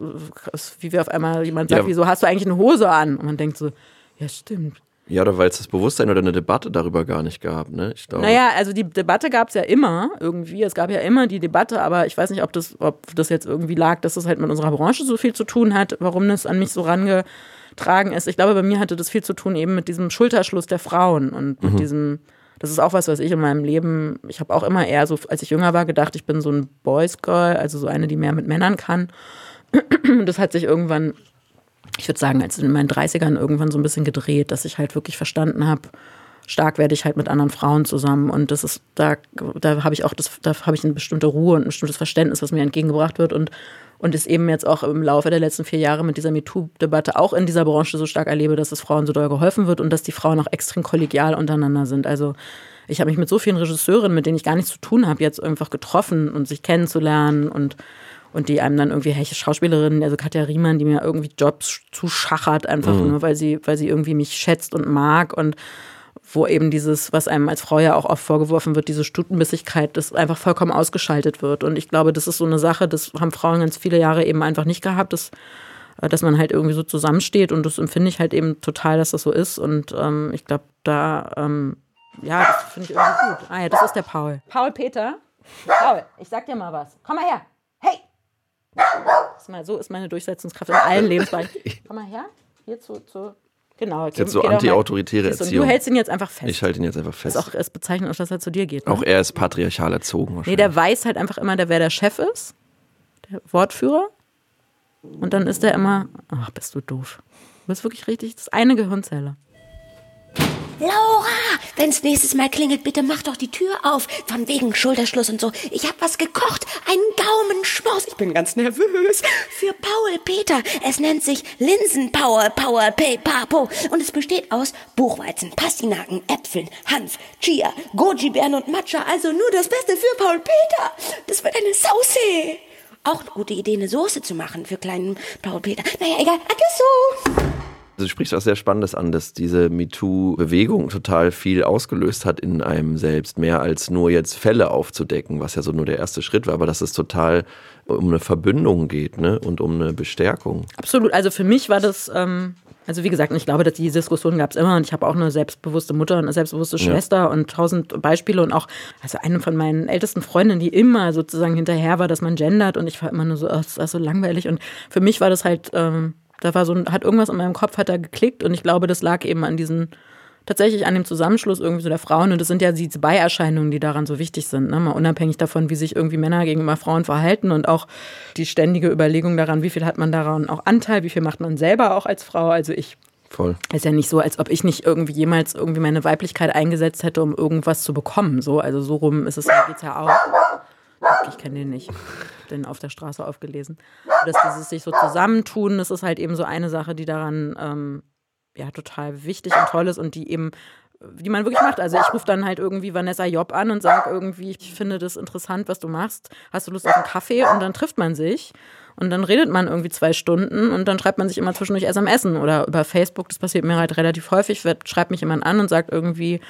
ist wie wir auf einmal jemand sagt, Ja. wieso hast du eigentlich eine Hose an? Und man denkt so, ja stimmt. Ja, oder weil es das Bewusstsein oder eine Debatte darüber gar nicht gab, ne? Ich glaube. Naja, also die Debatte gab es ja immer irgendwie. Es gab ja immer die Debatte, aber ich weiß nicht, ob das, ob das jetzt irgendwie lag, dass es halt mit unserer Branche so viel zu tun hat, warum das an mich so rangetragen ist. Ich glaube, bei mir hatte das viel zu tun eben mit diesem Schulterschluss der Frauen und mit diesem, das ist auch was, was ich in meinem Leben, ich habe auch immer eher so, als ich jünger war, gedacht, ich bin so ein Boys Girl, also so eine, die mehr mit Männern kann. Das hat sich irgendwann ich würde sagen, als in meinen 30ern irgendwann so ein bisschen gedreht, dass ich halt wirklich verstanden habe, stark werde ich halt mit anderen Frauen zusammen und das ist da da habe ich auch das da habe ich eine bestimmte Ruhe und ein bestimmtes Verständnis, was mir entgegengebracht wird und und es eben jetzt auch im Laufe der letzten vier Jahre mit dieser MeToo-Debatte auch in dieser Branche so stark erlebe, dass es Frauen so doll geholfen wird und dass die Frauen auch extrem kollegial untereinander sind. Also ich habe mich mit so vielen Regisseurinnen, mit denen ich gar nichts zu tun habe, jetzt einfach getroffen und sich kennenzulernen und und die einem dann irgendwie, hey, Schauspielerin, also Katja Riemann, die mir irgendwie Jobs zuschachert, einfach nur, weil sie, weil sie irgendwie mich schätzt und mag und wo eben dieses, was einem als Frau ja auch oft vorgeworfen wird, diese Stutenbissigkeit, das einfach vollkommen ausgeschaltet wird. Und ich glaube, das ist so eine Sache, das haben Frauen ganz viele Jahre eben einfach nicht gehabt, dass, äh, dass man halt irgendwie so zusammensteht und das empfinde ich halt eben total, dass das so ist. Und ähm, ich glaube, da, ähm, ja, das finde ich irgendwie gut. Ah ja, das ist der Paul. Paul Peter. Paul, ich sag dir mal was. Komm mal her. Hey! Mal, so ist meine Durchsetzungskraft in allen Lebensbereichen. Komm mal her. Hier zu, zu genau. ist jetzt so anti-autoritäre Und Erziehung. du hältst ihn jetzt einfach fest. Ich halte ihn jetzt einfach fest. Das ist auch es bezeichnet auch, dass er zu dir geht. Ne? Auch er ist patriarchal erzogen Nee, wahrscheinlich. der weiß halt einfach immer, wer der Chef ist, der Wortführer. Und dann ist der immer, ach, bist du doof. Du bist wirklich richtig, das ist eine Gehirnzelle. Laura, wenn's nächstes Mal klingelt, bitte mach doch die Tür auf. Von wegen Schulterschluss und so. Ich hab was gekocht. Einen Gaumenschmaus. Ich bin ganz nervös. Für Paul Peter. Es nennt sich Linsen Power Pay Papo. Und es besteht aus Buchweizen, Pastinaken, Äpfeln, Hanf, Chia, Goji-Beeren und Matcha. Also nur das Beste für Paul Peter. Das wird eine Sauce. Auch eine gute Idee, eine Soße zu machen für kleinen Paul Peter. Naja, egal. Also du sprichst was sehr Spannendes an, dass diese MeToo-Bewegung total viel ausgelöst hat in einem selbst, mehr als nur jetzt Fälle aufzudecken, was ja so nur der erste Schritt war, aber dass es total um eine Verbündung geht ne? und um eine Bestärkung. Absolut. Also für mich war das, ähm, also wie gesagt, ich glaube, dass die Diskussion gab es immer und ich habe auch eine selbstbewusste Mutter und eine selbstbewusste Schwester und tausend Beispiele und auch, also eine von meinen ältesten Freundinnen, die immer sozusagen hinterher war, dass man gendert und ich war immer nur so, oh, das ist so langweilig und für mich war das halt, ähm, da war so, ein- hat irgendwas in meinem Kopf hat da geklickt und ich glaube, das lag eben an diesen tatsächlich an dem Zusammenschluss irgendwie so der Frauen und das sind ja diese Beierscheinungen, die daran so wichtig sind, ne? mal unabhängig davon, wie sich irgendwie Männer gegenüber Frauen verhalten und auch die ständige Überlegung daran, wie viel hat man daran auch Anteil, wie viel macht man selber auch als Frau, also ich Voll. ist ja nicht so, als ob ich nicht irgendwie jemals irgendwie meine Weiblichkeit eingesetzt hätte, um irgendwas zu bekommen, so, also so rum ist es geht's ja auch. Ich kenne den nicht. Hab Den auf der Straße aufgelesen. Dass dieses sich so zusammentun, das ist halt eben so eine Sache, die daran ähm, ja total wichtig und toll ist und die eben, die man wirklich macht. Also ich rufe dann halt irgendwie Vanessa Job an und sage irgendwie, ich finde das interessant, was du machst. Hast du Lust auf einen Kaffee? Und dann trifft man sich. Und dann redet man irgendwie zwei Stunden und dann schreibt man sich immer zwischendurch SMS oder über Facebook. Das passiert mir halt relativ häufig. Schreibt mich jemand an und sagt irgendwie,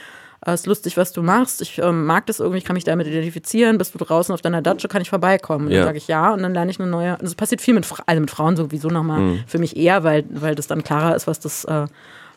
äh, ist lustig, was du machst. Ich ähm, mag das irgendwie, ich kann mich damit identifizieren. Bist du draußen auf deiner Datsche, kann ich vorbeikommen? Und Ja. dann sage ich ja und dann lerne ich eine neue. Also es passiert viel mit, also mit Frauen sowieso nochmal für mich eher, weil, weil das dann klarer ist, was das, äh,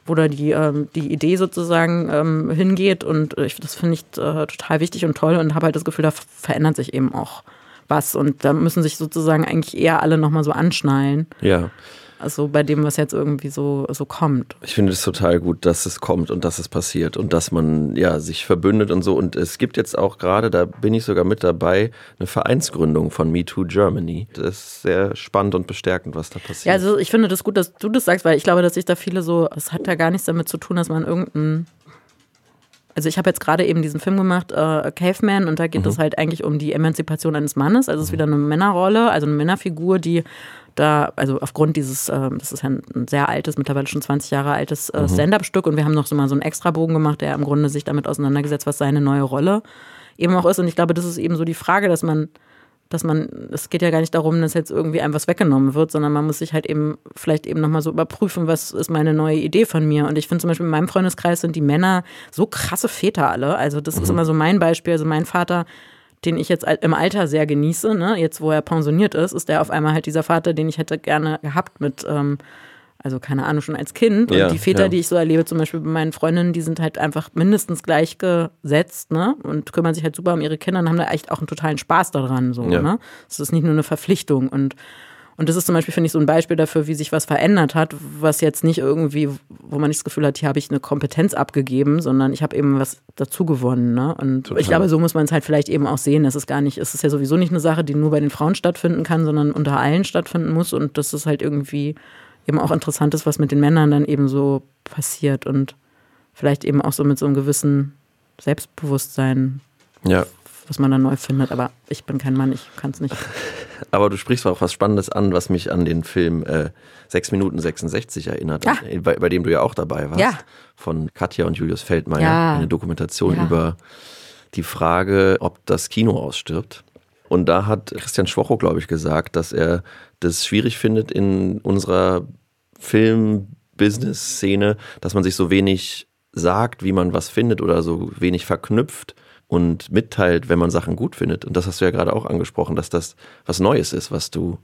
wo da die, ähm, die Idee sozusagen ähm, hingeht. Und ich, das finde ich äh, total wichtig und toll und habe halt das Gefühl, da verändert sich eben auch was. Und da müssen sich sozusagen eigentlich eher alle nochmal so anschnallen. Ja. Also bei dem, was jetzt irgendwie so, so kommt. Ich finde es total gut, dass es kommt und dass es passiert und dass man ja sich verbündet und so. Und es gibt jetzt auch gerade, da bin ich sogar mit dabei, eine Vereinsgründung von MeToo Germany. Das ist sehr spannend und bestärkend, was da passiert. Ja, also ich finde das gut, dass du das sagst, weil ich glaube, dass sich da viele so, es hat ja gar nichts damit zu tun, dass man irgendein also ich habe jetzt gerade eben diesen Film gemacht, äh, Caveman, und da geht es halt eigentlich um die Emanzipation eines Mannes. Also es ist wieder eine Männerrolle, also eine Männerfigur, die da, also aufgrund dieses, äh, das ist ja ein sehr altes, mittlerweile schon 20 Jahre altes äh, Stand-up-Stück und wir haben noch so mal so einen Extrabogen gemacht, der im Grunde sich damit auseinandergesetzt, was seine neue Rolle eben auch ist. Und ich glaube, das ist eben so die Frage, dass man dass man, es geht ja gar nicht darum, dass jetzt irgendwie einem was weggenommen wird, sondern man muss sich halt eben vielleicht eben nochmal so überprüfen, was ist meine neue Idee von mir. Und ich finde zum Beispiel in meinem Freundeskreis sind die Männer so krasse Väter alle. Also das ist immer so mein Beispiel. Also mein Vater, den ich jetzt im Alter sehr genieße, ne? jetzt wo er pensioniert ist, ist der auf einmal halt dieser Vater, den ich hätte gerne gehabt mit ähm, also keine Ahnung, schon als Kind. Und Ja, die Väter, ja. die ich so erlebe, zum Beispiel bei meinen Freundinnen, die sind halt einfach mindestens gleichgesetzt, ne? Und kümmern sich halt super um ihre Kinder und haben da echt auch einen totalen Spaß daran, so, Ja. ne? Es ist nicht nur eine Verpflichtung und und das ist zum Beispiel, finde ich, so ein Beispiel dafür, wie sich was verändert hat, was jetzt nicht irgendwie, wo man nicht das Gefühl hat, hier habe ich eine Kompetenz abgegeben, sondern ich habe eben was dazu gewonnen. Ne? Und ich glaube, so muss man es halt vielleicht eben auch sehen. Das ist gar nicht, es ist ja sowieso nicht eine Sache, die nur bei den Frauen stattfinden kann, sondern unter allen stattfinden muss. Und das ist halt irgendwie eben auch interessant ist, was mit den Männern dann eben so passiert und vielleicht eben auch so mit so einem gewissen Selbstbewusstsein, Ja, was man dann neu findet. Aber ich bin kein Mann, ich kann es nicht. aber du sprichst auch was Spannendes an, was mich an den Film äh, 6 Minuten 66 erinnert, Ja. bei, bei dem du ja auch dabei warst. Ja. Von Katja und Julius Feldmeier. Ja. Eine Dokumentation über die Frage, ob das Kino ausstirbt. Und da hat Christian Schwocho, glaube ich, gesagt, dass er das schwierig findet in unserer Film-Business-Szene, dass man sich so wenig sagt, wie man was findet oder so wenig verknüpft und mitteilt, wenn man Sachen gut findet. Und das hast du ja gerade auch angesprochen, dass das was Neues ist, was du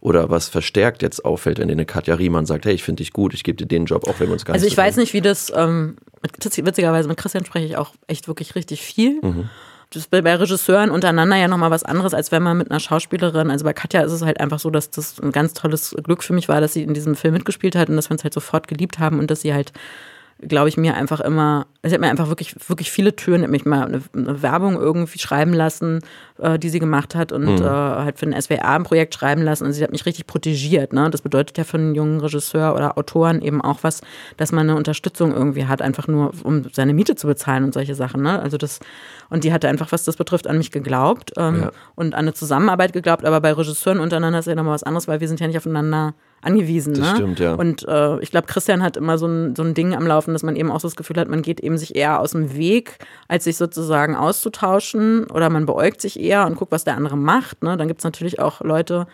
oder was verstärkt jetzt auffällt, wenn dir eine Katja Riemann sagt, hey, ich finde dich gut, ich gebe dir den Job, auch wenn wir uns gar Also nicht ich so weiß nicht, wie das, ähm, witzigerweise mit Christian spreche ich auch echt wirklich richtig viel. Das ist bei, Regisseuren untereinander ja nochmal was anderes, als wenn man mit einer Schauspielerin, also bei Katja ist es halt einfach so, dass das ein ganz tolles Glück für mich war, dass sie in diesem Film mitgespielt hat und dass wir uns halt sofort geliebt haben und dass sie halt glaube ich, mir einfach immer, sie hat mir einfach wirklich, wirklich viele Türen, mich mal eine, eine Werbung irgendwie schreiben lassen, äh, die sie gemacht hat und äh, halt für ein SWR ein Projekt schreiben lassen und sie hat mich richtig protegiert. Ne? Das bedeutet ja für einen jungen Regisseur oder Autoren eben auch was, dass man eine Unterstützung irgendwie hat, einfach nur, um seine Miete zu bezahlen und solche Sachen. Ne? Also das, und die hatte einfach, was das betrifft, an mich geglaubt ähm, Ja. und an eine Zusammenarbeit geglaubt, aber bei Regisseuren untereinander ist ja nochmal was anderes, weil wir sind ja nicht aufeinander angewiesen. Das ne? stimmt, ja. Und äh, ich glaube, Christian hat immer so ein, so ein Ding am Laufen, dass man eben auch so das Gefühl hat, man geht eben sich eher aus dem Weg, als sich sozusagen auszutauschen oder man beäugt sich eher und guckt, was der andere macht. Ne? Dann gibt es natürlich auch Leute,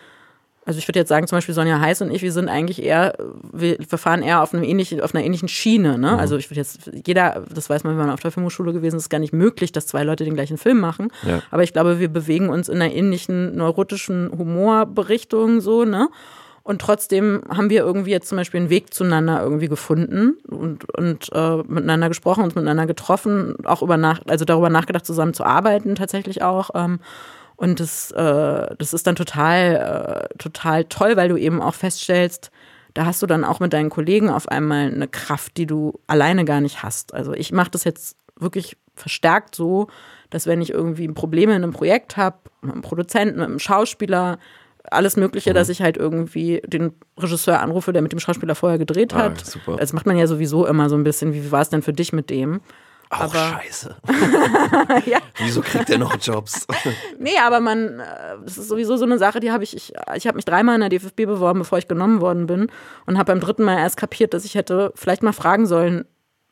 also ich würde jetzt sagen, zum Beispiel Sonja Heiß und ich, wir sind eigentlich eher, wir, wir fahren eher auf, einem ähnlichen, auf einer ähnlichen Schiene. Ne? Also ich würde jetzt, jeder, das weiß man, wenn man auf der Filmhochschule gewesen ist, ist gar nicht möglich, dass zwei Leute den gleichen Film machen. Ja. Aber ich glaube, wir bewegen uns in einer ähnlichen neurotischen Humorberichtung so, ne? Und trotzdem haben wir irgendwie jetzt zum Beispiel einen Weg zueinander irgendwie gefunden und, und äh, miteinander gesprochen, uns miteinander getroffen, auch über nach, also darüber nachgedacht, zusammen zu arbeiten tatsächlich auch. Ähm, und das, äh, das ist dann total, äh, total toll, weil du eben auch feststellst, da hast du dann auch mit deinen Kollegen auf einmal eine Kraft, die du alleine gar nicht hast. Also ich mache das jetzt wirklich verstärkt so, dass wenn ich irgendwie Probleme in einem Projekt habe, mit einem Produzenten, mit einem Schauspieler, alles Mögliche, dass ich halt irgendwie den Regisseur anrufe, der mit dem Schauspieler vorher gedreht Ah, hat. super. Das macht man ja sowieso immer so ein bisschen. Wie war es denn für dich mit dem? Auch aber- scheiße. Ja. Wieso kriegt er noch Jobs? Nee, aber man, äh, das ist sowieso so eine Sache, die habe ich, ich, ich habe mich dreimal in der DFB beworben, bevor ich genommen worden bin und habe beim dritten Mal erst kapiert, dass ich hätte vielleicht mal fragen sollen,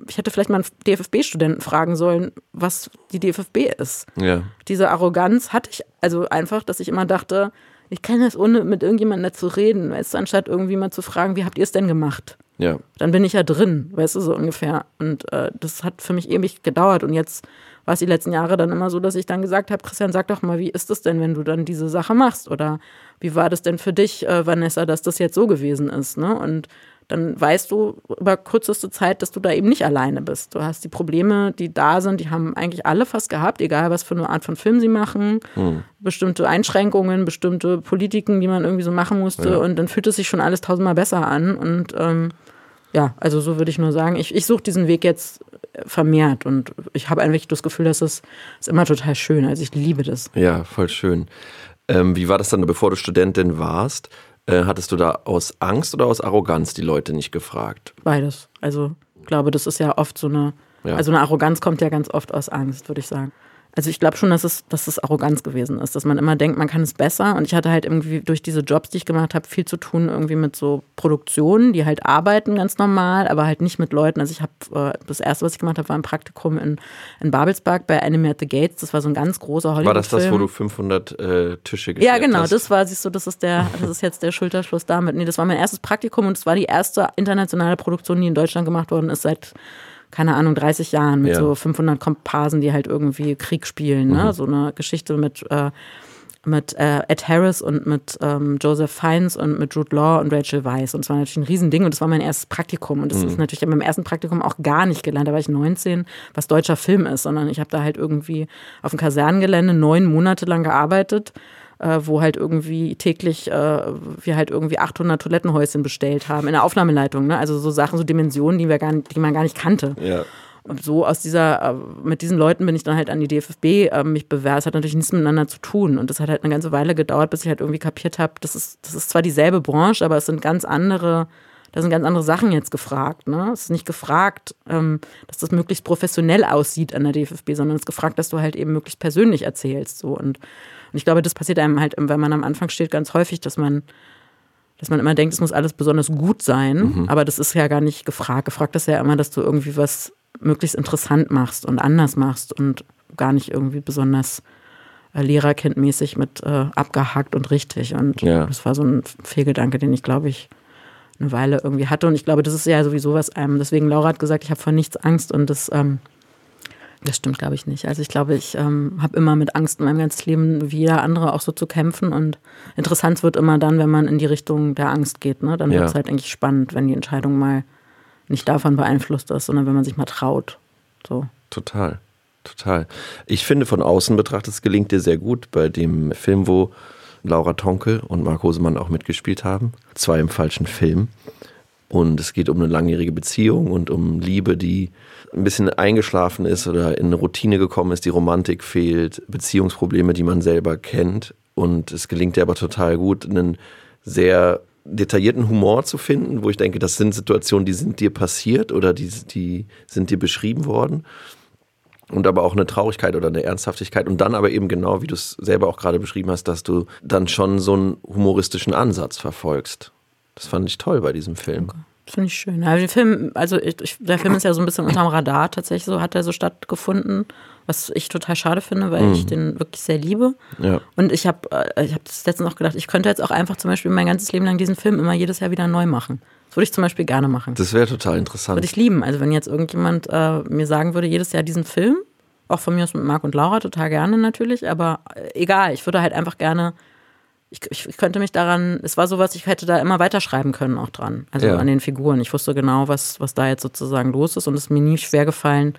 ich hätte vielleicht mal einen DFB-Studenten fragen sollen, was die DFB ist. ja. Diese Arroganz hatte ich also einfach, dass ich immer dachte, ich kann das ohne mit irgendjemandem dazu reden, weißt du, anstatt irgendwie mal zu fragen, wie habt ihr es denn gemacht? Ja. dann bin ich ja drin, weißt du, so ungefähr. Und äh, das hat für mich ewig gedauert. Und jetzt war es die letzten Jahre dann immer so, dass ich dann gesagt habe, Christian, sag doch mal, wie ist es denn, wenn du dann diese Sache machst? Oder wie war das denn für dich, äh, Vanessa, dass das jetzt so gewesen ist? Ne? Und dann weißt du über kürzeste Zeit, dass du da eben nicht alleine bist. Du hast die Probleme, die da sind, die haben eigentlich alle fast gehabt, egal was für eine Art von Film sie machen, hm. bestimmte Einschränkungen, bestimmte Politiken, die man irgendwie so machen musste ja. und dann fühlt es sich schon alles tausendmal besser an und ähm, ja, also so würde ich nur sagen, ich, ich suche diesen Weg jetzt vermehrt und ich habe eigentlich das Gefühl, dass es ist immer total schön, also ich liebe das. Ja, voll schön. Ähm, wie war das dann, bevor du Studentin warst? Äh, hattest du da aus Angst oder aus Arroganz die Leute nicht gefragt? Beides. Also ich glaube, das ist ja oft so eine, ja. also eine Arroganz kommt ja ganz oft aus Angst, würde ich sagen. Also ich glaube schon, dass es, dass es Arroganz gewesen ist, dass man immer denkt, man kann es besser. Und ich hatte halt irgendwie durch diese Jobs, die ich gemacht habe, viel zu tun irgendwie mit so Produktionen, die halt arbeiten ganz normal, aber halt nicht mit Leuten. Also ich habe äh, das erste, was ich gemacht habe, war ein Praktikum in, in Babelsberg bei Enemy at the Gates. Das war so ein ganz großer Hollywood. War das das, wo du 500 äh, Tische hast? Ja, genau. Hast? Das war, siehst du, das ist der, das ist jetzt der Schulterschluss damit. Nee, das war mein erstes Praktikum und es war die erste internationale Produktion, die in Deutschland gemacht worden ist seit keine Ahnung, 30 Jahren mit ja. so 500 Komparsen, die halt irgendwie Krieg spielen. Ne? Mhm. So eine Geschichte mit, äh, mit äh, Ed Harris und mit ähm, Joseph Fiennes und mit Jude Law und Rachel Weisz. Und es war natürlich ein Riesending und das war mein erstes Praktikum. Und das mhm. ist natürlich in meinem ersten Praktikum auch gar nicht gelernt. Da war ich 19, was deutscher Film ist, sondern ich habe da halt irgendwie auf dem Kasernengelände neun Monate lang gearbeitet äh, wo halt irgendwie täglich äh, wir halt irgendwie 800 Toilettenhäuschen bestellt haben in der Aufnahmeleitung. Ne? Also so Sachen, so Dimensionen, die, wir gar nicht, die man gar nicht kannte. Ja. Und so aus dieser, äh, mit diesen Leuten bin ich dann halt an die DFB äh, mich bewerbt. Es hat natürlich nichts miteinander zu tun. Und das hat halt eine ganze Weile gedauert, bis ich halt irgendwie kapiert habe, das ist, das ist zwar dieselbe Branche, aber es sind ganz andere, da sind ganz andere Sachen jetzt gefragt. Ne? Es ist nicht gefragt, ähm, dass das möglichst professionell aussieht an der DFB, sondern es ist gefragt, dass du halt eben möglichst persönlich erzählst. So. Und und ich glaube, das passiert einem halt, wenn man am Anfang steht, ganz häufig, dass man, dass man immer denkt, es muss alles besonders gut sein. Mhm. Aber das ist ja gar nicht gefragt. Gefragt ist ja immer, dass du irgendwie was möglichst interessant machst und anders machst und gar nicht irgendwie besonders äh, Lehrerkindmäßig mit äh, abgehakt und richtig. Und ja. das war so ein Fehlgedanke, den ich, glaube ich, eine Weile irgendwie hatte. Und ich glaube, das ist ja sowieso was einem. Deswegen, Laura hat gesagt, ich habe vor nichts Angst und das ähm, das stimmt, glaube ich, nicht. Also ich glaube, ich ähm, habe immer mit Angst in meinem ganzen Leben wie jeder andere auch so zu kämpfen. Und interessant wird immer dann, wenn man in die Richtung der Angst geht. Ne? Dann ja. wird es halt eigentlich spannend, wenn die Entscheidung mal nicht davon beeinflusst ist, sondern wenn man sich mal traut. So. Total, total. Ich finde, von außen betrachtet, es gelingt dir sehr gut bei dem Film, wo Laura Tonke und Marc Hosemann auch mitgespielt haben. Zwei im falschen Film. Und es geht um eine langjährige Beziehung und um Liebe, die ein bisschen eingeschlafen ist oder in eine Routine gekommen ist, die Romantik fehlt, Beziehungsprobleme, die man selber kennt. Und es gelingt dir aber total gut, einen sehr detaillierten Humor zu finden, wo ich denke, das sind Situationen, die sind dir passiert oder die, die sind dir beschrieben worden. Und aber auch eine Traurigkeit oder eine Ernsthaftigkeit. Und dann aber eben genau, wie du es selber auch gerade beschrieben hast, dass du dann schon so einen humoristischen Ansatz verfolgst. Das fand ich toll bei diesem Film. Okay. Finde ich schön. Ja, der Film, also ich, der Film ist ja so ein bisschen unterm Radar tatsächlich, so hat er so stattgefunden, was ich total schade finde, weil mhm. ich den wirklich sehr liebe. Ja. Und ich habe äh, ich hab das letztens auch gedacht, ich könnte jetzt auch einfach zum Beispiel mein ganzes Leben lang diesen Film immer jedes Jahr wieder neu machen. Das würde ich zum Beispiel gerne machen. Das wäre total interessant. Würde ich lieben. Also wenn jetzt irgendjemand äh, mir sagen würde, jedes Jahr diesen Film, auch von mir aus mit Marc und Laura total gerne natürlich, aber äh, egal, ich würde halt einfach gerne ich, ich, könnte mich daran, es war sowas, ich hätte da immer weiterschreiben können auch dran. Also ja. an den Figuren. Ich wusste genau, was, was da jetzt sozusagen los ist und es ist mir nie schwer gefallen,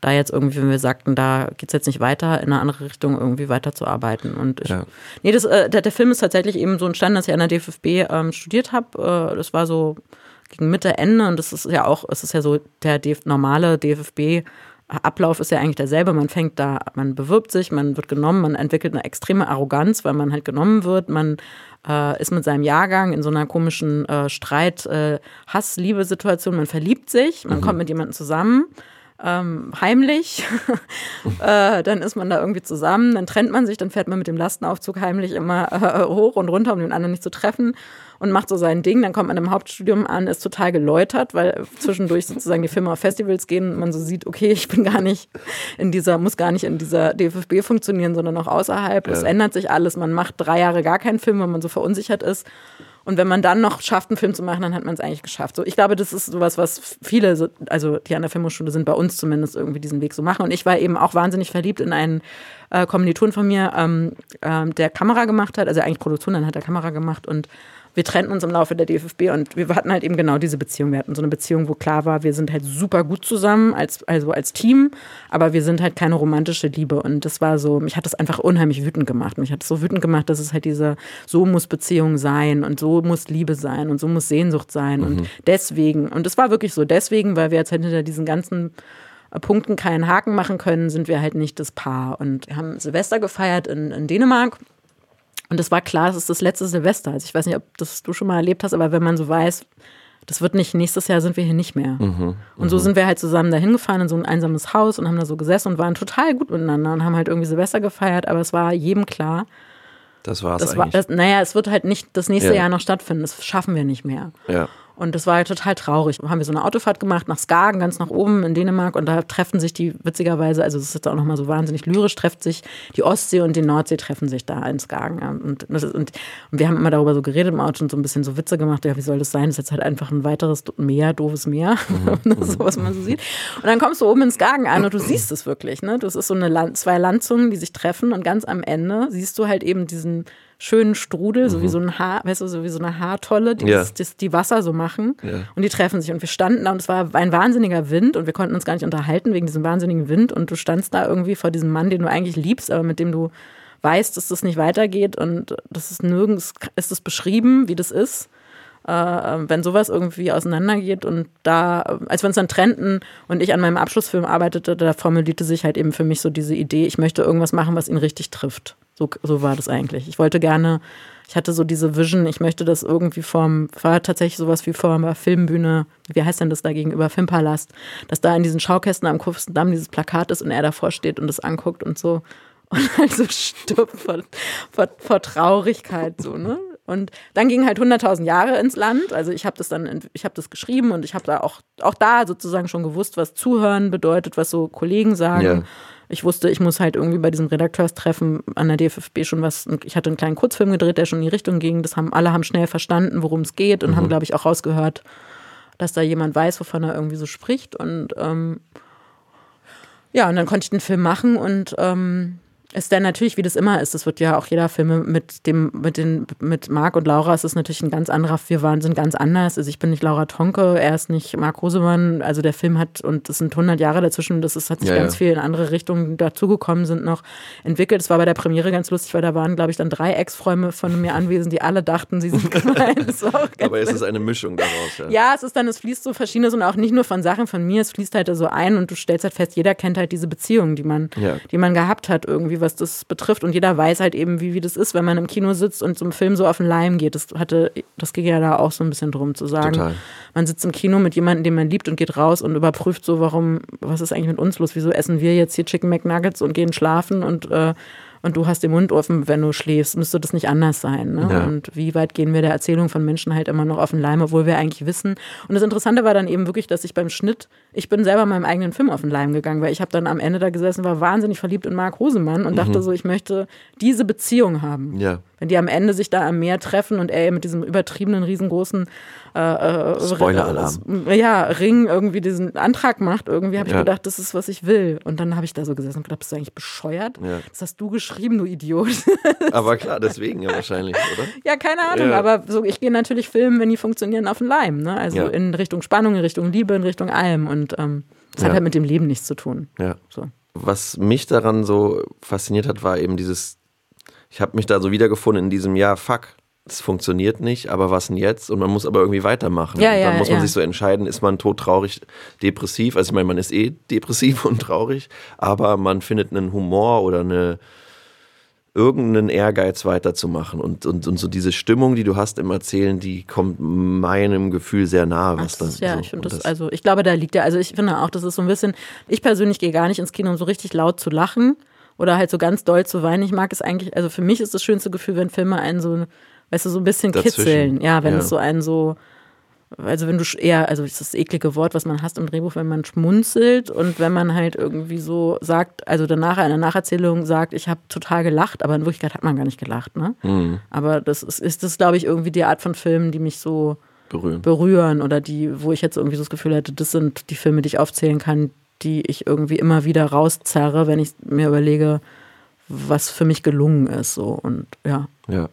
da jetzt irgendwie, wenn wir sagten, da geht es jetzt nicht weiter, in eine andere Richtung irgendwie weiterzuarbeiten. Und ich, ja. nee, das, äh, der, der, Film ist tatsächlich eben so entstanden, dass ich an der DFB ähm, studiert habe. Äh, das war so gegen Mitte, Ende und das ist ja auch, es ist ja so der DF normale DFB Ablauf ist ja eigentlich derselbe. Man fängt da, man bewirbt sich, man wird genommen, man entwickelt eine extreme Arroganz, weil man halt genommen wird. Man äh, ist mit seinem Jahrgang in so einer komischen äh, Streit, äh, Hass-Liebe-Situation. Man verliebt sich, man mhm. kommt mit jemandem zusammen. Ähm, heimlich, äh, dann ist man da irgendwie zusammen, dann trennt man sich, dann fährt man mit dem Lastenaufzug heimlich immer äh, hoch und runter, um den anderen nicht zu treffen und macht so sein Ding. Dann kommt man im Hauptstudium an, ist total geläutert, weil zwischendurch sozusagen die Filme auf Festivals gehen und man so sieht, okay, ich bin gar nicht in dieser, muss gar nicht in dieser DFFB funktionieren, sondern auch außerhalb. Ja. Es ändert sich alles. Man macht drei Jahre gar keinen Film, wenn man so verunsichert ist. Und wenn man dann noch schafft, einen Film zu machen, dann hat man es eigentlich geschafft. So, ich glaube, das ist sowas, was viele, also die an der Filmhochschule sind, bei uns zumindest irgendwie diesen Weg so machen. Und ich war eben auch wahnsinnig verliebt in einen äh, Kommiliton von mir, ähm, ähm, der Kamera gemacht hat, also eigentlich Produktion, dann hat er Kamera gemacht und wir trennten uns im Laufe der DFB und wir hatten halt eben genau diese Beziehung. Wir hatten so eine Beziehung, wo klar war, wir sind halt super gut zusammen, als, also als Team, aber wir sind halt keine romantische Liebe. Und das war so, mich hat das einfach unheimlich wütend gemacht. Mich hat es so wütend gemacht, dass es halt diese, so muss Beziehung sein und so muss Liebe sein und so muss Sehnsucht sein. Mhm. Und deswegen, und es war wirklich so, deswegen, weil wir jetzt halt hinter diesen ganzen Punkten keinen Haken machen können, sind wir halt nicht das Paar. Und wir haben Silvester gefeiert in, in Dänemark. Und es war klar, es ist das letzte Silvester. Also ich weiß nicht, ob das du schon mal erlebt hast, aber wenn man so weiß, das wird nicht, nächstes Jahr sind wir hier nicht mehr. Mhm, und so mhm. sind wir halt zusammen dahin gefahren in so ein einsames Haus und haben da so gesessen und waren total gut miteinander und haben halt irgendwie Silvester gefeiert, aber es war jedem klar. Das war's das eigentlich. War, das, naja, es wird halt nicht das nächste ja. Jahr noch stattfinden. Das schaffen wir nicht mehr. Ja. Und das war halt total traurig. Haben wir so eine Autofahrt gemacht nach Skagen, ganz nach oben in Dänemark. Und da treffen sich die, witzigerweise, also das ist jetzt auch nochmal so wahnsinnig lyrisch, trefft sich die Ostsee und die Nordsee treffen sich da in Skagen. Und, und, und, wir haben immer darüber so geredet im Auto und so ein bisschen so Witze gemacht. Ja, wie soll das sein? Das ist jetzt halt einfach ein weiteres Meer, doofes Meer. Mhm. so was man so sieht. Und dann kommst du oben in Skagen an und du siehst es wirklich. Ne? Das ist so eine Land zwei Landzungen, die sich treffen. Und ganz am Ende siehst du halt eben diesen schönen Strudel, mhm. so wie mhm. so ein Haar, weißt du, so wie so eine Haartolle, die, ja. das, das, die Wasser so machen. Ja. Und die treffen sich. Und wir standen da und es war ein wahnsinniger Wind und wir konnten uns gar nicht unterhalten wegen diesem wahnsinnigen Wind. Und du standst da irgendwie vor diesem Mann, den du eigentlich liebst, aber mit dem du weißt, dass das nicht weitergeht und das ist nirgends, ist es beschrieben, wie das ist. Äh, wenn sowas irgendwie auseinandergeht und da, als wir uns dann trennten und ich an meinem Abschlussfilm arbeitete, da formulierte sich halt eben für mich so diese Idee, ich möchte irgendwas machen, was ihn richtig trifft. So, so war das eigentlich. Ich wollte gerne, ich hatte so diese Vision, ich möchte das irgendwie vom, war tatsächlich sowas wie vor einer Filmbühne, wie heißt denn das da gegenüber, Filmpalast, dass da in diesen Schaukästen am Kurfürstendamm dieses Plakat ist und er davor steht und es anguckt und so und halt so stirbt vor, vor, vor Traurigkeit, so, ne? Und dann ging halt 100.000 Jahre ins Land. Also ich habe das dann, ich habe das geschrieben und ich habe da auch, auch da sozusagen schon gewusst, was Zuhören bedeutet, was so Kollegen sagen. Ja ich wusste, ich muss halt irgendwie bei diesem Redakteurstreffen an der DFFB schon was, ich hatte einen kleinen Kurzfilm gedreht, der schon in die Richtung ging. Das haben alle haben schnell verstanden, worum es geht und mhm. haben, glaube ich, auch rausgehört, dass da jemand weiß, wovon er irgendwie so spricht. Und ähm, ja, und dann konnte ich den Film machen und ähm, ist dann natürlich, wie das immer ist, das wird ja auch jeder Film mit dem, mit den, mit Marc und Laura ist es natürlich ein ganz anderer, wir waren, sind ganz anders. Also ich bin nicht Laura Tonke, er ist nicht Marc Rosemann, also der Film hat, und es sind 100 Jahre dazwischen, das ist, hat sich ja, ganz ja. viel in andere Richtungen dazugekommen, sind noch entwickelt. Es war bei der Premiere ganz lustig, weil da waren, glaube ich, dann drei Ex-Freunde von mir anwesend, die alle dachten, sie sind gemeint. Aber es ist eine Mischung daraus, ja. Ja, es ist dann, es fließt so verschiedenes und auch nicht nur von Sachen von mir, es fließt halt so ein und du stellst halt fest, jeder kennt halt diese Beziehung, die man, ja. die man gehabt hat irgendwie, was das betrifft trifft und jeder weiß halt eben, wie, wie das ist, wenn man im Kino sitzt und zum Film so auf den Leim geht. Das hatte, das ging ja da auch so ein bisschen drum zu sagen. Total. Man sitzt im Kino mit jemandem, den man liebt und geht raus und überprüft so, warum, was ist eigentlich mit uns los? Wieso essen wir jetzt hier Chicken McNuggets und gehen schlafen und äh, und du hast den Mund offen, wenn du schläfst, müsste das nicht anders sein. Ne? Ja. Und wie weit gehen wir der Erzählung von Menschen halt immer noch auf den Leim, obwohl wir eigentlich wissen. Und das Interessante war dann eben wirklich, dass ich beim Schnitt, ich bin selber meinem eigenen Film auf den Leim gegangen, weil ich habe dann am Ende da gesessen, war wahnsinnig verliebt in Marc Rosemann und mhm. dachte so, ich möchte diese Beziehung haben. Ja. Wenn die am Ende sich da am Meer treffen und er mit diesem übertriebenen, riesengroßen äh, äh Spoiler-Alarm. Ja, Ring irgendwie diesen Antrag macht, irgendwie habe ich ja. gedacht, das ist, was ich will. Und dann habe ich da so gesessen und gedacht, bist du eigentlich bescheuert? Ja. Das hast du geschrieben, du Idiot. aber klar, deswegen ja wahrscheinlich, oder? Ja, keine Ahnung, ja. aber so, ich gehe natürlich filmen, wenn die funktionieren, auf den Leim. Ne? Also in Richtung Spannung, in Richtung Liebe, in Richtung allem. Und ähm, das hat halt mit dem Leben nichts zu tun. Ja. So. Was mich daran so fasziniert hat, war eben dieses ich habe mich da so wiedergefunden in diesem, ja, fuck, es funktioniert nicht, aber was denn jetzt? Und man muss aber irgendwie weitermachen. Ja, und dann ja, muss man ja. sich so entscheiden, ist man todtraurig, depressiv? Also ich meine, man ist eh depressiv und traurig, aber man findet einen Humor oder eine irgendeinen Ehrgeiz weiterzumachen. Und, und, und so diese Stimmung, die du hast im Erzählen, die kommt meinem Gefühl sehr nahe. Was das, dann ja, so, ich finde das, also ich glaube, da liegt ja, also ich finde auch, das ist so ein bisschen, ich persönlich gehe gar nicht ins Kino, um so richtig laut zu lachen oder halt so ganz doll zu weinen. Ich mag es eigentlich, also für mich ist das schönste Gefühl, wenn Filme einen so, weißt du, so ein bisschen Dazwischen. kitzeln. Ja, wenn ja. es so einen so, also wenn du eher, also das ist das eklige Wort, was man hasst im Drehbuch, wenn man schmunzelt und wenn man halt irgendwie so sagt, also danach in der Nacherzählung sagt, ich habe total gelacht, aber in Wirklichkeit hat man gar nicht gelacht, ne? Mhm. Aber das ist, ist das, glaube ich, irgendwie die Art von Filmen, die mich so berühren. berühren oder die, wo ich jetzt irgendwie so das Gefühl hätte, das sind die Filme, die ich aufzählen kann, die ich irgendwie immer wieder rauszerre, wenn ich mir überlege, was für mich gelungen ist. So und ja. Ja.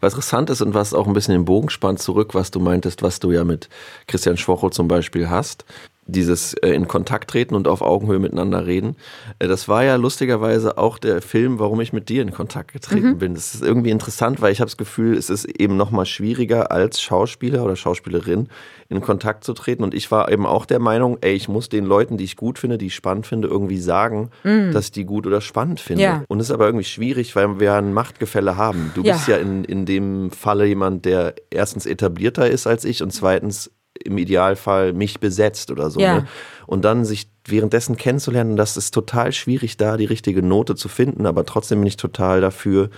Was interessant ist und was auch ein bisschen den Bogen spannt zurück, was du meintest, was du ja mit Christian Schwocho zum Beispiel hast, dieses äh, in Kontakt treten und auf Augenhöhe miteinander reden. Äh, das war ja lustigerweise auch der Film, warum ich mit dir in Kontakt getreten mhm. bin. Das ist irgendwie interessant, weil ich habe das Gefühl, es ist eben noch mal schwieriger als Schauspieler oder Schauspielerin in Kontakt zu treten. Und ich war eben auch der Meinung, ey, ich muss den Leuten, die ich gut finde, die ich spannend finde, irgendwie sagen, mhm. dass ich die gut oder spannend finde. Ja. Und es ist aber irgendwie schwierig, weil wir ein Machtgefälle haben. Du ja. bist ja in, in dem Falle jemand, der erstens etablierter ist als ich und zweitens im Idealfall mich besetzt oder so. Ja. Ne? Und dann sich währenddessen kennenzulernen, das ist total schwierig, da die richtige Note zu finden, aber trotzdem bin ich total dafür,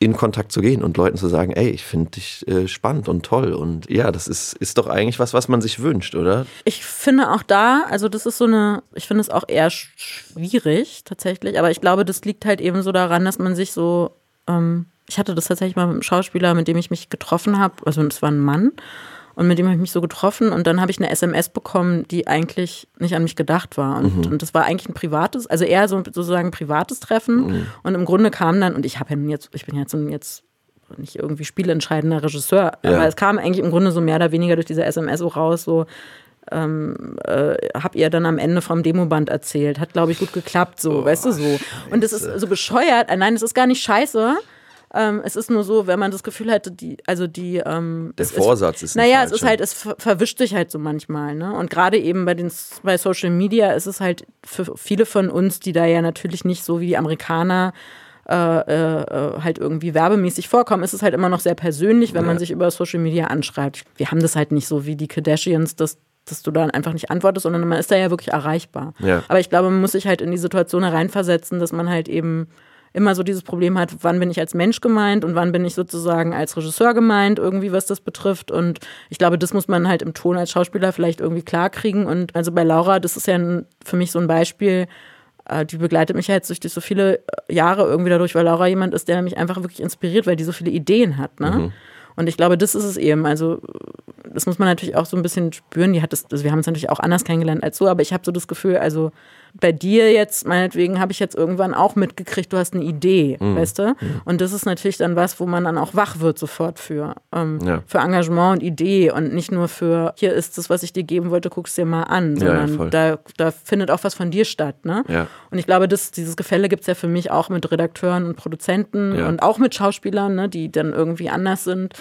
in Kontakt zu gehen und Leuten zu sagen, ey, ich finde dich äh, spannend und toll. Und ja, das ist, ist doch eigentlich was, was man sich wünscht, oder? Ich finde auch da, also das ist so eine, ich finde es auch eher schwierig tatsächlich, aber ich glaube, das liegt halt eben so daran, dass man sich so, ähm, ich hatte das tatsächlich mal mit einem Schauspieler, mit dem ich mich getroffen habe, also es war ein Mann und mit dem habe ich mich so getroffen und dann habe ich eine SMS bekommen, die eigentlich nicht an mich gedacht war. Und, mhm. und das war eigentlich ein privates, also eher so sozusagen ein privates Treffen. Mhm. Und im Grunde kam dann, und ich habe ja nun jetzt, ich bin jetzt, jetzt nicht irgendwie spielentscheidender Regisseur, ja. aber es kam eigentlich im Grunde so mehr oder weniger durch diese SMS so raus, so, ähm, äh, hab ihr dann am Ende vom Demoband erzählt. Hat, glaube ich, gut geklappt, so, oh, weißt du, so. Und das ist so bescheuert. Nein, es ist gar nicht scheiße. Ähm, es ist nur so, wenn man das Gefühl hätte, die, also die. Ähm, Der Vorsatz ist, ist Naja, es ist halt, es verwischt sich halt so manchmal, ne? Und gerade eben bei den bei Social Media ist es halt für viele von uns, die da ja natürlich nicht so wie die Amerikaner äh, äh, halt irgendwie werbemäßig vorkommen, ist es halt immer noch sehr persönlich, wenn ja. man sich über Social Media anschreibt. Wir haben das halt nicht so wie die Kardashians, dass dass du dann einfach nicht antwortest, sondern man ist da ja wirklich erreichbar. Ja. Aber ich glaube, man muss sich halt in die Situation hereinversetzen, dass man halt eben immer so dieses Problem hat, wann bin ich als Mensch gemeint und wann bin ich sozusagen als Regisseur gemeint, irgendwie was das betrifft. Und ich glaube, das muss man halt im Ton als Schauspieler vielleicht irgendwie klarkriegen. Und also bei Laura, das ist ja für mich so ein Beispiel, äh, die begleitet mich ja jetzt durch, so viele Jahre irgendwie dadurch, weil Laura jemand ist, der mich einfach wirklich inspiriert, weil die so viele Ideen hat. Ne? Mhm. Und ich glaube, das ist es eben. Also, das muss man natürlich auch so ein bisschen spüren. Die hat das, also wir haben es natürlich auch anders kennengelernt als so, aber ich habe so das Gefühl, also bei dir jetzt, meinetwegen, habe ich jetzt irgendwann auch mitgekriegt, du hast eine Idee, mhm. weißt du? Mhm. Und das ist natürlich dann was, wo man dann auch wach wird sofort für. Ähm, ja. Für Engagement und Idee und nicht nur für, hier ist das, was ich dir geben wollte, guck's dir mal an, sondern ja, da, da findet auch was von dir statt. Ne? Ja. Und ich glaube, das, dieses Gefälle gibt es ja für mich auch mit Redakteuren und Produzenten und auch mit Schauspielern, ne, die dann irgendwie anders sind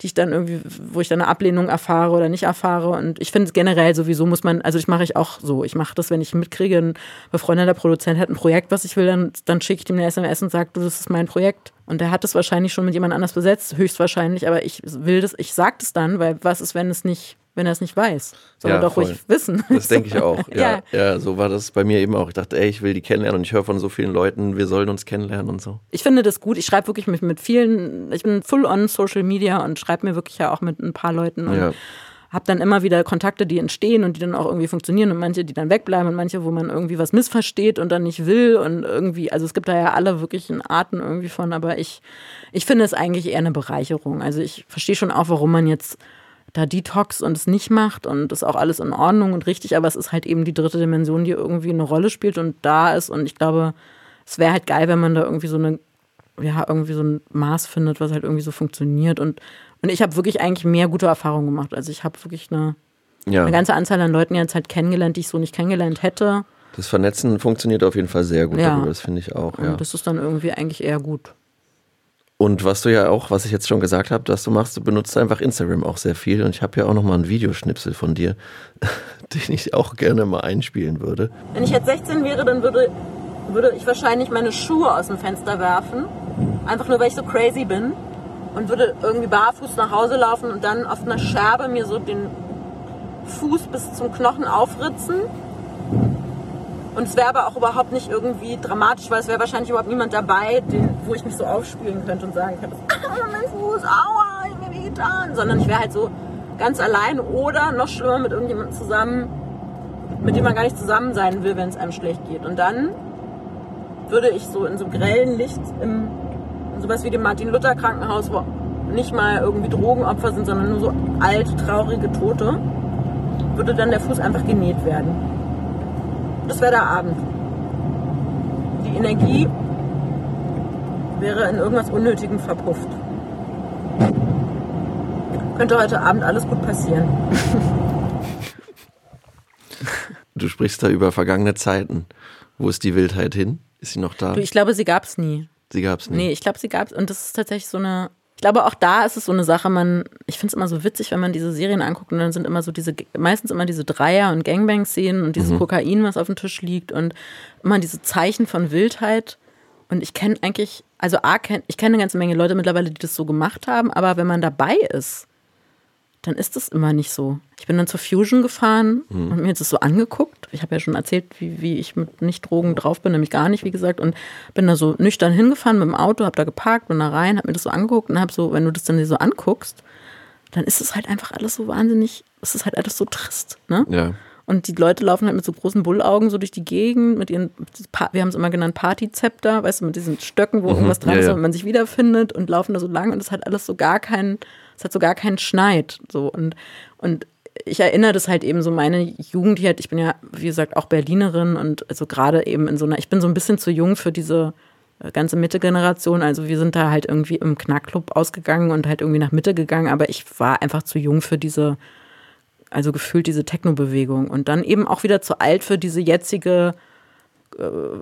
die ich dann irgendwie, wo ich dann eine Ablehnung erfahre oder nicht erfahre. Und ich finde generell sowieso muss man, also ich mache ich auch so. Ich mache das, wenn ich mitkriege, befreundeter Produzent hat ein Projekt, was ich will, dann, dann schicke ich ihm eine SMS und sage, du, das ist mein Projekt. Und der hat es wahrscheinlich schon mit jemand anders besetzt, höchstwahrscheinlich, aber ich will das, ich sage das dann, weil was ist, wenn es nicht wenn er es nicht weiß. Soll ja, er doch voll. ruhig wissen. Das denke ich auch. Ja, ja. ja, so war das bei mir eben auch. Ich dachte, ey, ich will die kennenlernen und ich höre von so vielen Leuten, wir sollen uns kennenlernen und so. Ich finde das gut. Ich schreibe wirklich mit, mit vielen, ich bin full on Social Media und schreibe mir wirklich ja auch mit ein paar Leuten und ja. Habe dann immer wieder Kontakte, die entstehen und die dann auch irgendwie funktionieren und manche, die dann wegbleiben und manche, wo man irgendwie was missversteht und dann nicht will und irgendwie, also es gibt da ja alle wirklichen Arten irgendwie von, aber ich, ich finde es eigentlich eher eine Bereicherung. Also ich verstehe schon auch, warum man jetzt da Detox und es nicht macht und ist auch alles in Ordnung und richtig, aber es ist halt eben die dritte Dimension, die irgendwie eine Rolle spielt und da ist und ich glaube, es wäre halt geil, wenn man da irgendwie so eine, ja, irgendwie so ein Maß findet, was halt irgendwie so funktioniert und, und ich habe wirklich eigentlich mehr gute Erfahrungen gemacht. Also ich habe wirklich eine, ja. eine ganze Anzahl an Leuten jetzt halt kennengelernt, die ich so nicht kennengelernt hätte. Das Vernetzen funktioniert auf jeden Fall sehr gut, ja. das finde ich auch. Und das ist dann irgendwie eigentlich eher gut. Und was du ja auch, was ich jetzt schon gesagt habe, dass du machst, du benutzt einfach Instagram auch sehr viel. Und ich habe ja auch noch mal einen Videoschnipsel von dir, den ich auch gerne mal einspielen würde. Wenn ich jetzt 16 wäre, dann würde, würde ich wahrscheinlich meine Schuhe aus dem Fenster werfen. Einfach nur, weil ich so crazy bin. Und würde irgendwie barfuß nach Hause laufen und dann auf einer Scherbe mir so den Fuß bis zum Knochen aufritzen und es wäre aber auch überhaupt nicht irgendwie dramatisch, weil es wäre wahrscheinlich überhaupt niemand dabei, den, wo ich mich so aufspielen könnte und sagen könnte, ah, mein Fuß, aua, ich bin getan. Sondern ich wäre halt so ganz allein oder noch schlimmer mit irgendjemandem zusammen, mit dem man gar nicht zusammen sein will, wenn es einem schlecht geht. Und dann würde ich so in so grellen Licht im sowas wie dem Martin-Luther-Krankenhaus, wo nicht mal irgendwie Drogenopfer sind, sondern nur so alte, traurige Tote, würde dann der Fuß einfach genäht werden das wäre der Abend. Die Energie wäre in irgendwas Unnötigem verpufft. Könnte heute Abend alles gut passieren. Du sprichst da über vergangene Zeiten. Wo ist die Wildheit hin? Ist sie noch da? Du, ich glaube, sie gab es nie. Sie gab es nicht. Nee, ich glaube, sie gab es. Und das ist tatsächlich so eine. Ich glaube, auch da ist es so eine Sache, man, ich finde es immer so witzig, wenn man diese Serien anguckt und dann sind immer so diese, meistens immer diese Dreier- und Gangbang-Szenen und dieses Kokain, was auf dem Tisch liegt und immer diese Zeichen von Wildheit. Und ich kenne eigentlich, also A, kenn, ich kenne eine ganze Menge Leute mittlerweile, die das so gemacht haben, aber wenn man dabei ist, dann ist das immer nicht so. Ich bin dann zur Fusion gefahren und mir das so angeguckt. Ich habe ja schon erzählt, wie, wie ich mit Nicht-Drogen drauf bin, nämlich gar nicht, wie gesagt. Und bin da so nüchtern hingefahren mit dem Auto, habe da geparkt, bin da rein, habe mir das so angeguckt und habe so, wenn du das dann dir so anguckst, dann ist es halt einfach alles so wahnsinnig, es ist halt alles so trist. Ne? Ja. Und die Leute laufen halt mit so großen Bullaugen so durch die Gegend, mit ihren, wir haben es immer genannt, Partyzepter, weißt du, mit diesen Stöcken, wo irgendwas dran ja, ist ja. und man sich wiederfindet und laufen da so lang und es hat alles so gar keinen, es hat so gar keinen Schneid. So. Und, und ich erinnere das halt eben so meine Jugend hier, ich bin ja, wie gesagt, auch Berlinerin und also gerade eben in so einer, ich bin so ein bisschen zu jung für diese äh, ganze Mitte-Generation. Also wir sind da halt irgendwie im Knackclub ausgegangen und halt irgendwie nach Mitte gegangen, aber ich war einfach zu jung für diese, also gefühlt diese Techno-Bewegung und dann eben auch wieder zu alt für diese jetzige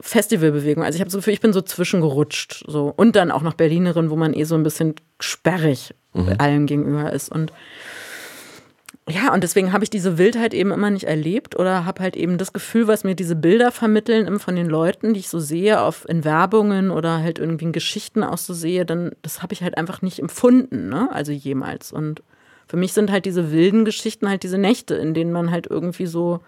Festivalbewegung. Also ich habe so Gefühl, ich bin so zwischengerutscht so und dann auch noch Berlinerin, wo man eh so ein bisschen sperrig allem gegenüber ist und ja, und deswegen habe ich diese Wildheit eben immer nicht erlebt oder habe halt eben das Gefühl, was mir diese Bilder vermitteln von den Leuten, die ich so sehe, auf in Werbungen oder halt irgendwie in Geschichten auch so sehe, dann das habe ich halt einfach nicht empfunden, ne? Also jemals. Und für mich sind halt diese wilden Geschichten halt diese Nächte, in denen man halt irgendwie so,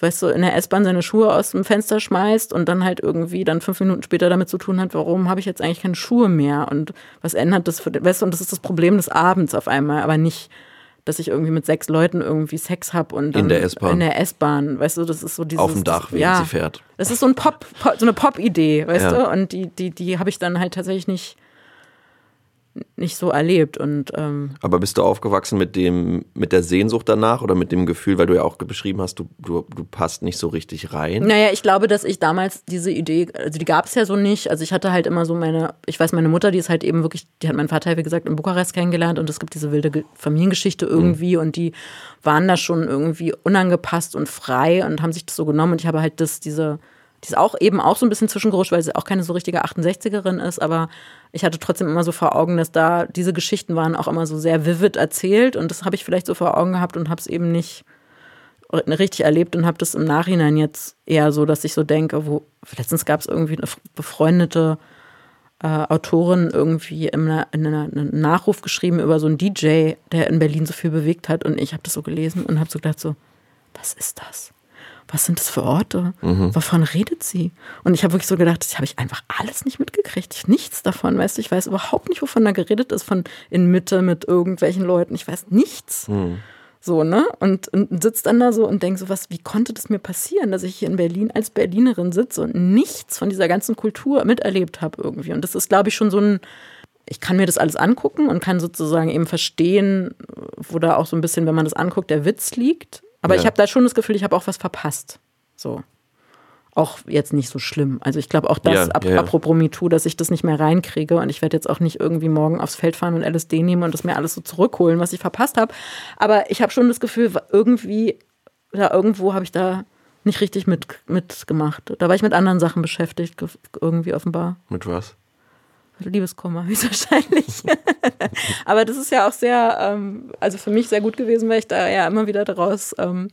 weißt du, in der S-Bahn seine Schuhe aus dem Fenster schmeißt und dann halt irgendwie dann fünf Minuten später damit zu tun hat, warum habe ich jetzt eigentlich keine Schuhe mehr und was ändert das für, weißt du, und das ist das Problem des Abends auf einmal, aber nicht dass ich irgendwie mit sechs Leuten irgendwie Sex habe und dann In der S-Bahn. In der S-Bahn, weißt du, das ist so dieses Auf dem Dach, während ja, sie fährt. Das ist so ein Pop, Pop so eine Pop-Idee, weißt Ja. du, und die die die habe ich dann halt tatsächlich nicht nicht so erlebt und ähm, Aber bist du aufgewachsen mit dem, mit der Sehnsucht danach oder mit dem Gefühl, weil du ja auch beschrieben hast, du, du, du passt nicht so richtig rein? Naja, ich glaube, dass ich damals diese Idee, also die gab es ja so nicht. Also ich hatte halt immer so meine, ich weiß, meine Mutter, die ist halt eben wirklich, die hat meinen Vater, wie gesagt, in Bukarest kennengelernt und es gibt diese wilde Ge- Familiengeschichte irgendwie und die waren da schon irgendwie unangepasst und frei und haben sich das so genommen und ich habe halt das, diese, die ist auch eben auch so ein bisschen zwischengerutscht, weil sie auch keine so richtige 68erin ist, aber ich hatte trotzdem immer so vor Augen, dass da diese Geschichten waren auch immer so sehr vivid erzählt und das habe ich vielleicht so vor Augen gehabt und habe es eben nicht richtig erlebt und habe das im Nachhinein jetzt eher so, dass ich so denke, wo letztens gab es irgendwie eine befreundete äh, Autorin irgendwie in, einer, in einer, einen Nachruf geschrieben über so einen DJ, der in Berlin so viel bewegt hat und ich habe das so gelesen und habe so gedacht so, was ist das? Was sind das für Orte? Wovon redet sie? Und ich habe wirklich so gedacht, das habe ich einfach alles nicht mitgekriegt. Ich, nichts davon, weißt du, ich weiß überhaupt nicht, wovon da geredet ist, von in Mitte mit irgendwelchen Leuten. Ich weiß nichts. So, ne? Und, und sitzt dann da so und denkt so, was, wie konnte das mir passieren, dass ich hier in Berlin als Berlinerin sitze und nichts von dieser ganzen Kultur miterlebt habe irgendwie. Und das ist, glaube ich, schon so ein, ich kann mir das alles angucken und kann sozusagen eben verstehen, wo da auch so ein bisschen, wenn man das anguckt, der Witz liegt. Aber Ja. ich habe da schon das Gefühl, ich habe auch was verpasst. So. Auch jetzt nicht so schlimm. Also ich glaube auch das, Ja, ap ja, apropos MeToo, dass ich das nicht mehr reinkriege und ich werde jetzt auch nicht irgendwie morgen aufs Feld fahren und LSD nehmen und das mir alles so zurückholen, was ich verpasst habe. Aber ich habe schon das Gefühl, irgendwie, da irgendwo habe ich da nicht richtig mit, mitgemacht. Da war ich mit anderen Sachen beschäftigt, ge- irgendwie offenbar. Mit was? Liebeskummer höchstwahrscheinlich. Aber das ist ja auch sehr, ähm, also für mich sehr gut gewesen, weil ich da ja immer wieder daraus ähm,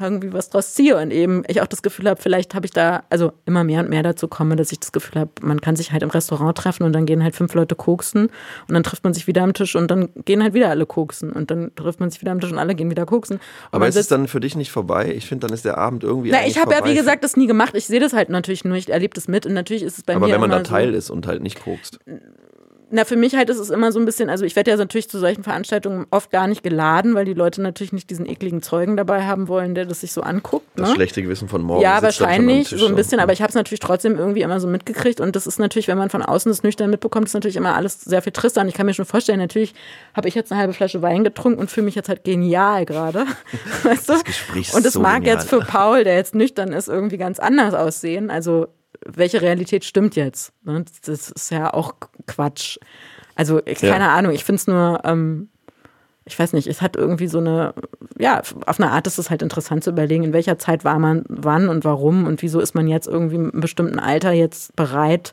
irgendwie was draus ziehe und eben ich auch das Gefühl habe, vielleicht habe ich da, also immer mehr und mehr dazu komme, dass ich das Gefühl habe, man kann sich halt im Restaurant treffen und dann gehen halt fünf Leute koksen und dann trifft man sich wieder am Tisch und dann gehen halt wieder alle koksen und dann trifft man sich wieder am Tisch und alle gehen wieder koksen. Und Aber ist es dann für dich nicht vorbei? Ich finde, dann ist der Abend irgendwie. na, ich habe ja, wie gesagt, das nie gemacht. Ich sehe das halt natürlich nur, ich erlebe das mit und natürlich ist es bei Aber mir wenn man da Teil so, ist und halt nicht kokst. Na, für mich halt ist es immer so ein bisschen, also ich werde ja natürlich zu solchen Veranstaltungen oft gar nicht geladen, weil die Leute natürlich nicht diesen ekligen Zeugen dabei haben wollen, der das sich so anguckt. Das ne? schlechte Gewissen von morgen. Ja, wahrscheinlich, so ein bisschen, aber ich habe es natürlich trotzdem irgendwie immer so mitgekriegt und das ist natürlich, wenn man von außen das nüchtern mitbekommt, ist natürlich immer alles sehr viel trister und ich kann mir schon vorstellen, natürlich habe ich jetzt eine halbe Flasche Wein getrunken und fühle mich jetzt halt genial gerade, weißt du? Gespräch ist und das so mag genial. jetzt für Paul, der jetzt nüchtern ist, irgendwie ganz anders aussehen, also welche Realität stimmt jetzt? Ne? Das ist ja auch Quatsch. Also, ich, Ja. keine Ahnung, ich finde es nur, ähm, ich weiß nicht, es hat irgendwie so eine, ja, auf eine Art ist es halt interessant zu überlegen, in welcher Zeit war man wann und warum und wieso ist man jetzt irgendwie einem bestimmten Alter jetzt bereit,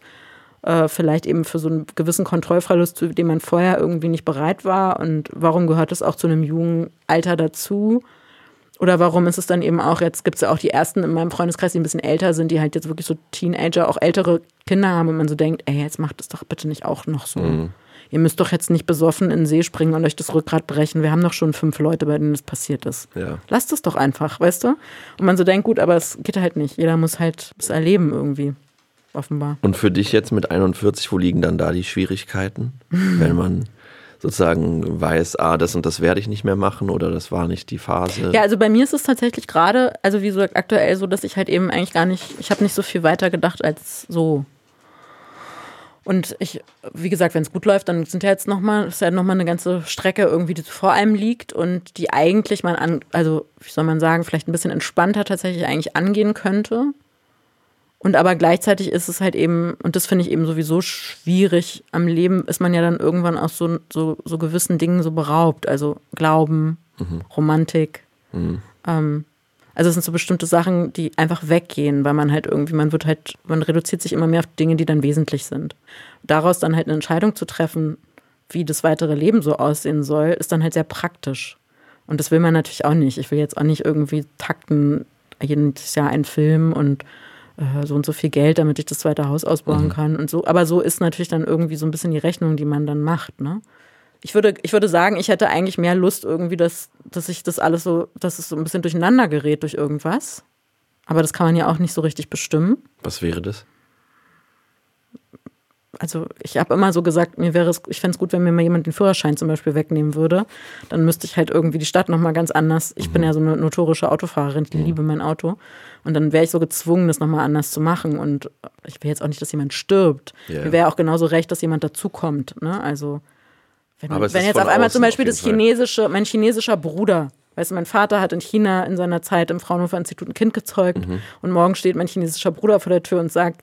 äh, vielleicht eben für so einen gewissen Kontrollverlust, zu dem man vorher irgendwie nicht bereit war und warum gehört es auch zu einem jungen Alter dazu? Oder warum ist es dann eben auch, jetzt gibt es ja auch die ersten in meinem Freundeskreis, die ein bisschen älter sind, die halt jetzt wirklich so Teenager, auch ältere Kinder haben und man so denkt, ey, jetzt macht es doch bitte nicht auch noch so. Ihr müsst doch jetzt nicht besoffen in den See springen und euch das Rückgrat brechen. Wir haben doch schon fünf Leute, bei denen das passiert ist. Ja. Lasst es doch einfach, weißt du? Und man so denkt, gut, aber es geht halt nicht. Jeder muss halt es erleben irgendwie. Offenbar. Und für dich jetzt mit 41, wo liegen dann da die Schwierigkeiten? Wenn man sozusagen weiß, ah, das und das werde ich nicht mehr machen oder das war nicht die Phase. Ja, also bei mir ist es tatsächlich gerade, also wie gesagt, aktuell so, dass ich halt eben eigentlich gar nicht, ich habe nicht so viel weiter gedacht als so. Und ich, wie gesagt, wenn es gut läuft, dann sind ja jetzt nochmal, ist ja nochmal eine ganze Strecke irgendwie, die vor einem liegt und die eigentlich man an, also wie soll man sagen, vielleicht ein bisschen entspannter tatsächlich eigentlich angehen könnte. Und aber gleichzeitig ist es halt eben, und das finde ich eben sowieso schwierig, am Leben ist man ja dann irgendwann auch so, so, so gewissen Dingen so beraubt. Also Glauben, Romantik. Ähm, also es sind so bestimmte Sachen, die einfach weggehen, weil man halt irgendwie, man wird halt, man reduziert sich immer mehr auf Dinge, die dann wesentlich sind. Daraus dann halt eine Entscheidung zu treffen, wie das weitere Leben so aussehen soll, ist dann halt sehr praktisch. Und das will man natürlich auch nicht. Ich will jetzt auch nicht irgendwie takten, jedes Jahr einen Film und äh, so und so viel Geld, damit ich das zweite Haus ausbauen kann und so. Aber so ist natürlich dann irgendwie so ein bisschen die Rechnung, die man dann macht, ne? Ich würde, ich würde sagen, ich hätte eigentlich mehr Lust irgendwie, dass, dass ich das alles so, dass es so ein bisschen durcheinander gerät durch irgendwas. Aber das kann man ja auch nicht so richtig bestimmen. Was wäre das? Also ich habe immer so gesagt, mir wäre es, ich fände es gut, wenn mir mal jemand den Führerschein zum Beispiel wegnehmen würde. Dann müsste ich halt irgendwie die Stadt nochmal ganz anders. Ich bin ja so eine notorische Autofahrerin, ich liebe mein Auto. Und dann wäre ich so gezwungen, das nochmal anders zu machen. Und ich will jetzt auch nicht, dass jemand stirbt. Ja. Mir wäre auch genauso recht, dass jemand dazukommt. Ne? Also wenn, wenn jetzt auf einmal zum Beispiel das chinesische, mein chinesischer Bruder, weißt du, mein Vater hat in China in seiner Zeit im Fraunhofer Institut ein Kind gezeugt Mhm. und morgen steht mein chinesischer Bruder vor der Tür und sagt,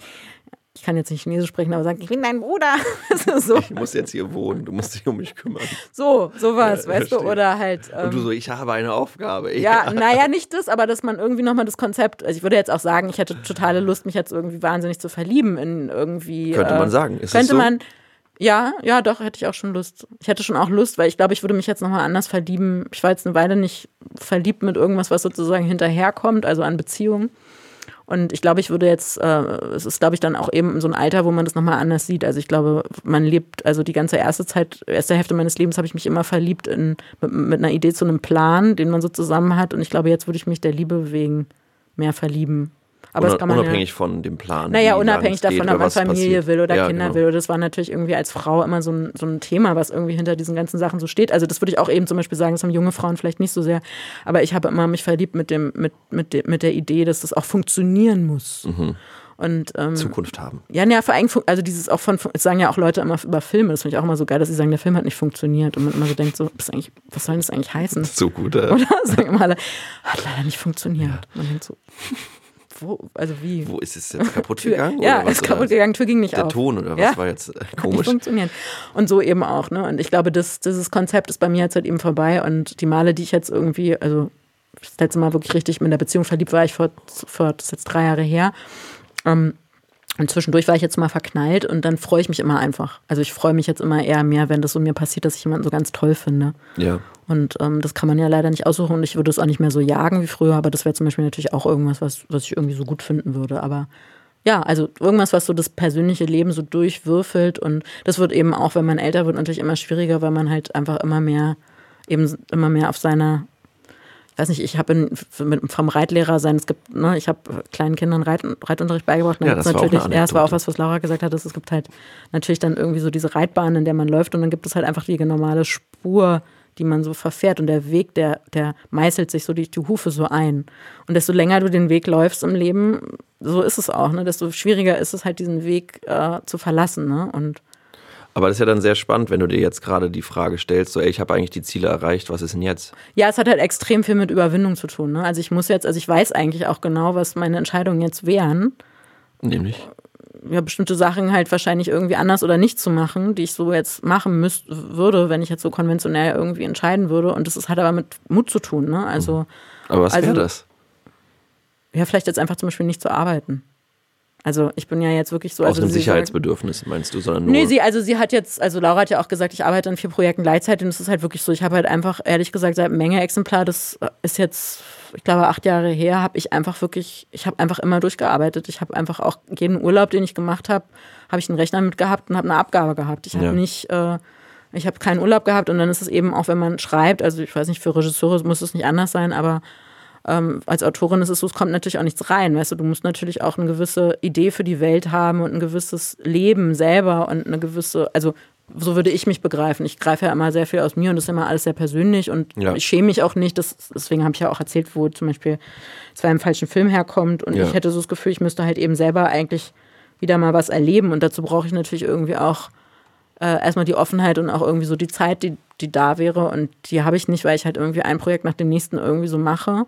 ich kann jetzt nicht Chinesisch sprechen, aber sagt, ich bin dein Bruder. So, Ich muss jetzt hier wohnen, du musst dich um mich kümmern. so, sowas, Ja, weißt du, verstehe. oder halt. Und du Ähm, so, ich habe eine Aufgabe. ja, naja, nicht das, aber dass man irgendwie nochmal das Konzept, also ich würde jetzt auch sagen, ich hätte totale Lust, mich jetzt irgendwie wahnsinnig zu verlieben in irgendwie. Könnte äh, man sagen. Ist es könnte so? man, ja, ja, doch, hätte ich auch schon Lust. Ich hätte schon auch Lust, weil ich glaube, ich würde mich jetzt nochmal anders verlieben. Ich war jetzt eine Weile nicht verliebt mit irgendwas, was sozusagen hinterherkommt, also an Beziehungen. Und ich glaube, ich würde jetzt, äh, es ist, glaube ich, dann auch eben so ein Alter, wo man das nochmal anders sieht. Also ich glaube, man lebt, also die ganze erste Zeit, erste Hälfte meines Lebens habe ich mich immer verliebt in, mit, mit einer Idee zu einem Plan, den man so zusammen hat. Und ich glaube, jetzt würde ich mich der Liebe wegen mehr verlieben. Aber das Unab- kann man ja, unabhängig von dem Plan. naja, unabhängig davon, ob man Familie passiert. will oder ja, Kinder genau. will. Das war natürlich irgendwie als Frau immer so ein, so ein Thema, was irgendwie hinter diesen ganzen Sachen so steht. Also das würde ich auch eben zum Beispiel sagen, das haben junge Frauen vielleicht nicht so sehr. Aber ich habe immer mich verliebt mit dem, mit, mit, dem, mit der Idee, dass das auch funktionieren muss. Mhm. Und ähm, Zukunft haben. ja, ja, vor allem, also dieses auch von, es sagen ja auch Leute immer über Filme, das finde ich auch immer so geil, dass sie sagen, der Film hat nicht funktioniert und man immer so denkt, so, was, soll denn das eigentlich heißen? So gut. Äh, Oder sagen immer alle, hat leider nicht funktioniert. Man denkt so, wo, also wie? Wo ist es jetzt kaputt gegangen? ja, was, ist kaputt gegangen, Tür ging nicht Der auf. Ton oder was Ja. war jetzt äh, Hat nicht komisch? funktioniert. Und so eben auch, ne? Und ich glaube, das, dieses Konzept ist bei mir jetzt halt eben vorbei und die Male, die ich jetzt irgendwie, also das letzte Mal wirklich richtig mit der Beziehung verliebt war ich vor, vor das ist jetzt drei Jahre her. Ähm, und zwischendurch war ich jetzt mal verknallt und dann freue ich mich immer einfach. Also ich freue mich jetzt immer eher mehr, wenn das so mir passiert, dass ich jemanden so ganz toll finde. Ja. Und ähm, das kann man ja leider nicht aussuchen und ich würde es auch nicht mehr so jagen wie früher, aber das wäre zum Beispiel natürlich auch irgendwas, was, was ich irgendwie so gut finden würde. Aber ja, also irgendwas, was so das persönliche Leben so durchwürfelt und das wird eben auch, wenn man älter wird, natürlich immer schwieriger, weil man halt einfach immer mehr, eben immer mehr auf seiner, ich weiß nicht, ich habe vom Reitlehrer sein, es gibt, ne, ich habe kleinen Kindern Reit, Reitunterricht beigebracht. Ja, das war auch natürlich, ja, es war auch was, was Laura gesagt hat, dass es gibt halt natürlich dann irgendwie so diese Reitbahn, in der man läuft und dann gibt es halt einfach die normale Spur, die man so verfährt und der Weg, der, der meißelt sich so die, die Hufe so ein. Und desto länger du den Weg läufst im Leben, so ist es auch, ne? desto schwieriger ist es halt, diesen Weg äh, zu verlassen. Ne? Und Aber das ist ja dann sehr spannend, wenn du dir jetzt gerade die Frage stellst, so, ey, ich habe eigentlich die Ziele erreicht, was ist denn jetzt? ja, es hat halt extrem viel mit Überwindung zu tun. Ne? Also ich muss jetzt, also ich weiß eigentlich auch genau, was meine Entscheidungen jetzt wären. Nämlich? ja, bestimmte Sachen halt wahrscheinlich irgendwie anders oder nicht zu machen, die ich so jetzt machen müsste, würde, wenn ich jetzt so konventionell irgendwie entscheiden würde. Und das ist, hat aber mit Mut zu tun, ne? Also. Aber was also, wäre das? Ja, vielleicht jetzt einfach zum Beispiel nicht zu arbeiten. Also ich bin ja jetzt wirklich so. Aus also einem Sicherheitsbedürfnis meinst du, sondern nur. Nee, sie, also sie hat jetzt, also Laura hat ja auch gesagt, ich arbeite an vier Projekten gleichzeitig und es ist halt wirklich so, ich habe halt einfach, ehrlich gesagt, seit Menge Exemplar, das ist jetzt, ich glaube, acht Jahre her, habe ich einfach wirklich, ich habe einfach immer durchgearbeitet. Ich habe einfach auch jeden Urlaub, den ich gemacht habe, habe ich einen Rechner mitgehabt und habe eine Abgabe gehabt. Ich habe Ja. nicht, äh, ich habe keinen Urlaub gehabt und dann ist es eben auch, wenn man schreibt, also ich weiß nicht, für Regisseure muss es nicht anders sein, aber ähm, als Autorin ist es so, es kommt natürlich auch nichts rein. Weißt du, du musst natürlich auch eine gewisse Idee für die Welt haben und ein gewisses Leben selber und eine gewisse, also so würde ich mich begreifen. Ich greife ja immer sehr viel aus mir und das ist immer alles sehr persönlich und Ja. ich schäme mich auch nicht. Das, deswegen habe ich ja auch erzählt, wo zum Beispiel es bei einem falschen Film herkommt und Ja. ich hätte so das Gefühl, ich müsste halt eben selber eigentlich wieder mal was erleben und dazu brauche ich natürlich irgendwie auch äh, erstmal die Offenheit und auch irgendwie so die Zeit, die, die da wäre. Und die habe ich nicht, weil ich halt irgendwie ein Projekt nach dem nächsten irgendwie so mache.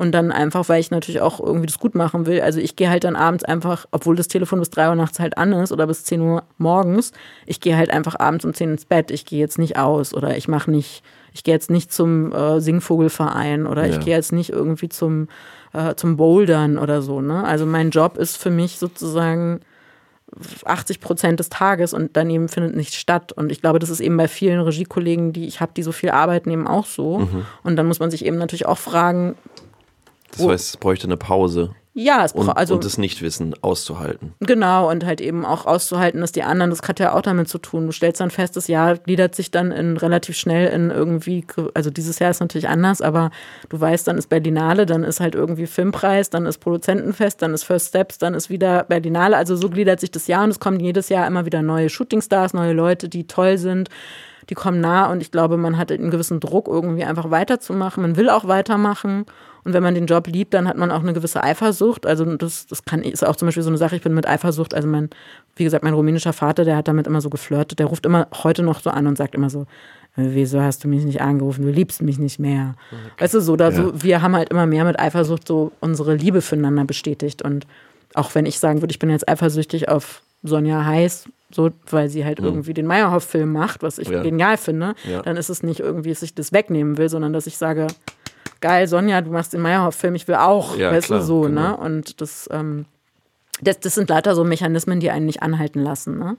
Und dann einfach, weil ich natürlich auch irgendwie das gut machen will. Also ich gehe halt dann abends einfach, obwohl das Telefon bis 3 Uhr nachts halt an ist oder bis 10 Uhr morgens, ich gehe halt einfach abends um 10 ins Bett. Ich gehe jetzt nicht aus oder ich mache nicht, ich gehe jetzt nicht zum äh, Singvogelverein oder Ja. ich gehe jetzt nicht irgendwie zum, äh, zum Bouldern oder so. Ne? Also mein Job ist für mich sozusagen 80 Prozent des Tages und daneben findet nichts statt. Und ich glaube, das ist eben bei vielen Regiekollegen, die ich habe, die so viel arbeiten, eben auch so. Mhm. Und dann muss man sich eben natürlich auch fragen, Das heißt, es bräuchte eine Pause. ja, es Und, braucht also und das Nichtwissen auszuhalten. genau und halt eben auch auszuhalten, dass die anderen, das hat ja auch damit zu tun. Du stellst dann fest, das Jahr gliedert sich dann in relativ schnell in irgendwie, also dieses Jahr ist natürlich anders, aber du weißt, dann ist Berlinale, dann ist halt irgendwie Filmpreis, dann ist Produzentenfest, dann ist First Steps, dann ist wieder Berlinale. Also so gliedert sich das Jahr und es kommen jedes Jahr immer wieder neue Shootingstars, neue Leute, die toll sind. Die kommen nah und ich glaube, man hat einen gewissen Druck, irgendwie einfach weiterzumachen. Man will auch weitermachen. Und wenn man den Job liebt, dann hat man auch eine gewisse Eifersucht. Also das, das kann, ist auch zum Beispiel so eine Sache, ich bin mit Eifersucht, also mein, wie gesagt, mein rumänischer Vater, der hat damit immer so geflirtet, der ruft immer heute noch so an und sagt immer so, äh, wieso hast du mich nicht angerufen, du liebst mich nicht mehr. Weißt du, so, da so, wir haben halt immer mehr mit Eifersucht so unsere Liebe füreinander bestätigt. Und auch wenn ich sagen würde, ich bin jetzt eifersüchtig auf Sonja Heiß, so, weil sie halt irgendwie den Meyerhoff-Film macht, was ich Ja. genial finde, Ja. dann ist es nicht irgendwie, dass ich das wegnehmen will, sondern dass ich sage, geil, Sonja, du machst den Meyerhoff-Film, ich will auch, Ja, weißt klar, du, so, genau. ne? Und das, ähm, das, das sind leider so Mechanismen, die einen nicht anhalten lassen, ne?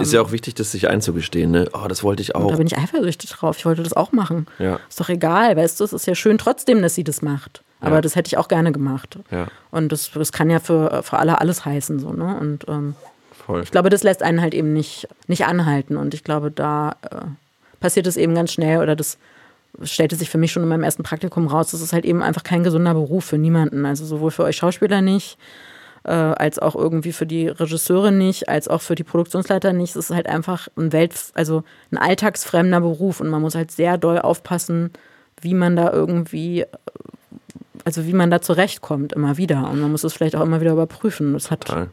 Ist ja auch wichtig, das sich einzugestehen. Ne? Oh, das wollte ich Und auch. da bin ich eifersüchtig drauf. Ich wollte das auch machen. Ja. Ist doch egal, weißt du, es ist ja schön trotzdem, dass sie das macht. Aber Ja. das hätte ich auch gerne gemacht. Ja. Und das, das kann ja für, für alle alles heißen, so, ne? Und ähm, Voll. ich glaube, das lässt einen halt eben nicht, nicht anhalten. Und ich glaube, da äh, passiert es eben ganz schnell oder das stellte sich für mich schon in meinem ersten Praktikum raus. Das ist halt eben einfach kein gesunder Beruf für niemanden. Also sowohl für euch Schauspieler nicht, äh, als auch irgendwie für die Regisseure nicht, als auch für die Produktionsleiter nicht. Es ist halt einfach ein Welt, also ein alltagsfremder Beruf und man muss halt sehr doll aufpassen, wie man da irgendwie, äh, also wie man da zurechtkommt immer wieder. Und man muss es vielleicht auch immer wieder überprüfen. Das hat Total.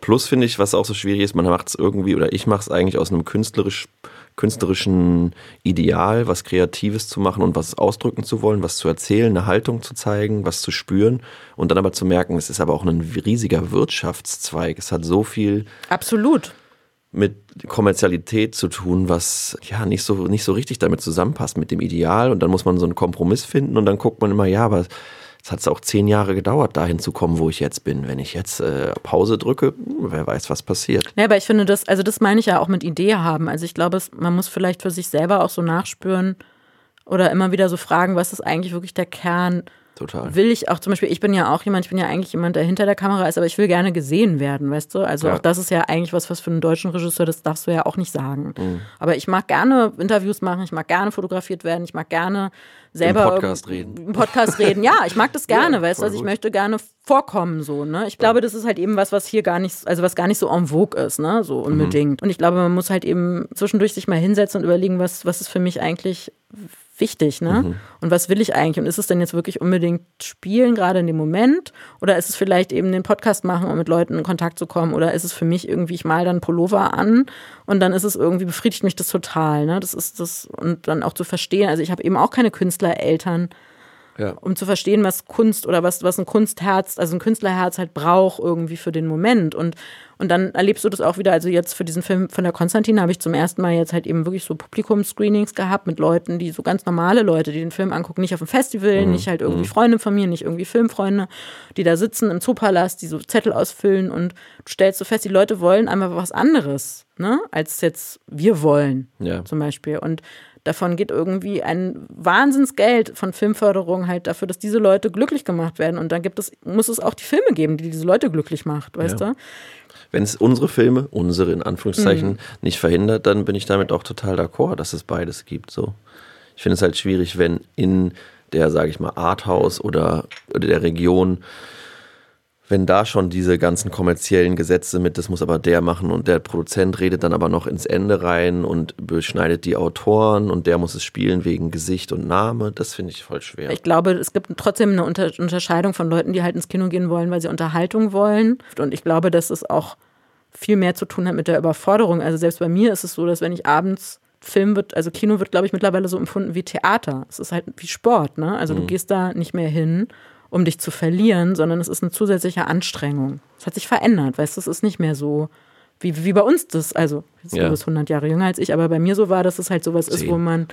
Plus finde ich, was auch so schwierig ist, man macht es irgendwie, oder ich mache es eigentlich aus einem künstlerisch, künstlerischen Ideal, was Kreatives zu machen und was ausdrücken zu wollen, was zu erzählen, eine Haltung zu zeigen, was zu spüren und dann aber zu merken, es ist aber auch ein riesiger Wirtschaftszweig. Es hat so viel absolut. mit Kommerzialität zu tun, was ja nicht so, nicht so richtig damit zusammenpasst mit dem Ideal. Und dann muss man so einen Kompromiss finden und dann guckt man immer, ja, aber es hat auch zehn Jahre gedauert, dahin zu kommen, wo ich jetzt bin. Wenn ich jetzt äh, Pause drücke, hm, wer weiß, was passiert. Ja, aber ich finde das, also das meine ich ja auch mit Idee haben. Also ich glaube, es, man muss vielleicht für sich selber auch so nachspüren oder immer wieder so fragen, was ist eigentlich wirklich der Kern? Total. Will ich auch zum Beispiel, ich bin ja auch jemand, ich bin ja eigentlich jemand, der hinter der Kamera ist, aber ich will gerne gesehen werden, weißt du? Also Ja. auch das ist ja eigentlich was, was für einen deutschen Regisseur, das darfst du ja auch nicht sagen. Aber ich mag gerne Interviews machen, ich mag gerne fotografiert werden, ich mag gerne selber Im Podcast reden. Im Podcast reden, ja, ich mag das gerne, Ja, weißt du, also ich möchte gerne vorkommen so, ne? Ich glaube, das ist halt eben was, was hier gar nicht, also was gar nicht so en vogue ist, ne? So unbedingt. Und ich glaube, man muss halt eben zwischendurch sich mal hinsetzen und überlegen, was, was ist für mich eigentlich wichtig, ne? Und was will ich eigentlich? Und ist es denn jetzt wirklich unbedingt spielen, gerade in dem Moment? Oder ist es vielleicht eben den Podcast machen, um mit Leuten in Kontakt zu kommen? Oder ist es für mich irgendwie, ich mal dann Pullover an und dann ist es irgendwie, befriedigt mich das total, ne? Das ist das, und dann auch zu verstehen, also ich habe eben auch keine Künstlereltern, Ja. um zu verstehen, was Kunst oder was, was ein Kunstherz, also ein Künstlerherz halt braucht irgendwie für den Moment. Und, und dann erlebst du das auch wieder. Also jetzt für diesen Film von der Konstantin habe ich zum ersten Mal jetzt halt eben wirklich so Publikumscreenings gehabt mit Leuten, die so ganz normale Leute, die den Film angucken, nicht auf dem Festival, nicht halt irgendwie Freunde von mir, nicht irgendwie Filmfreunde, die da sitzen im Zoopalast, die so Zettel ausfüllen und du stellst so fest, die Leute wollen einmal was anderes, ne, als jetzt wir wollen, Ja. zum Beispiel. Und davon geht irgendwie ein Wahnsinnsgeld von Filmförderung halt dafür, dass diese Leute glücklich gemacht werden. Und dann gibt es, muss es auch die Filme geben, die diese Leute glücklich macht, weißt Ja. du? Wenn es unsere Filme, unsere in Anführungszeichen, Mhm. nicht verhindert, dann bin ich damit auch total d'accord, dass es beides gibt. So. Ich finde es halt schwierig, wenn in der, sage ich mal, Arthouse oder, oder der Region, wenn da schon diese ganzen kommerziellen Gesetze mit, das muss aber der machen und der Produzent redet dann aber noch ins Ende rein und beschneidet die Autoren und der muss es spielen wegen Gesicht und Name, das finde ich voll schwer. Ich glaube, es gibt trotzdem eine Unter Unterscheidung von Leuten, die halt ins Kino gehen wollen, weil sie Unterhaltung wollen. Und ich glaube, dass es auch viel mehr zu tun hat mit der Überforderung. Also selbst bei mir ist es so, dass wenn ich abends Film wird, also Kino wird, glaube ich, mittlerweile so empfunden wie Theater. Es ist halt wie Sport, ne? Also du gehst da nicht mehr hin, um dich zu verlieren, sondern es ist eine zusätzliche Anstrengung. Es hat sich verändert, weißt du, es ist nicht mehr so wie, wie bei uns das, also jetzt Ja. du bist 100 Jahre jünger als ich, aber bei mir so war, dass es halt sowas ist, Zehn. wo man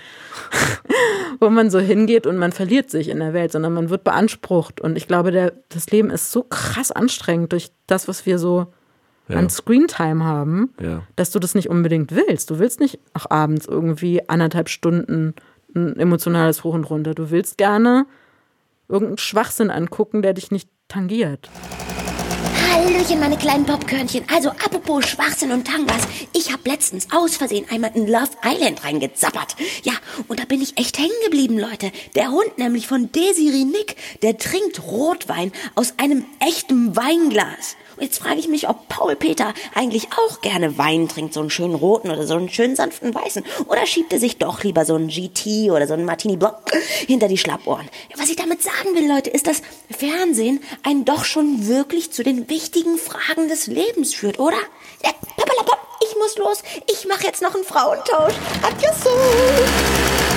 wo man so hingeht und man verliert sich in der Welt, sondern man wird beansprucht. Und ich glaube, der, das Leben ist so krass anstrengend durch das, was wir so Ja. an Screentime haben, Ja. dass du das nicht unbedingt willst. Du willst nicht auch abends irgendwie anderthalb Stunden ein emotionales Hoch und Runter. Du willst gerne irgendeinen Schwachsinn angucken, der dich nicht tangiert. Hallöchen, meine kleinen Popkörnchen. Also, apropos Schwachsinn und Tangas. Ich habe letztens aus Versehen einmal in Love Island reingezappert. Ja, und da bin ich echt hängen geblieben, Leute. Der Hund nämlich von Desiree Nick, der trinkt Rotwein aus einem echten Weinglas. Und jetzt frage ich mich, ob Paul Peter eigentlich auch gerne Wein trinkt, so einen schönen roten oder so einen schönen sanften weißen. Oder schiebt er sich doch lieber so einen GT oder so einen Martini Blanc hinter die Schlappohren. Was ich damit sagen will, Leute, ist, dass Fernsehen einen doch schon wirklich zu den wichtigen Fragen des Lebens führt, oder? Ja, ich muss los. Ich mache jetzt noch einen Frauentausch. Adios.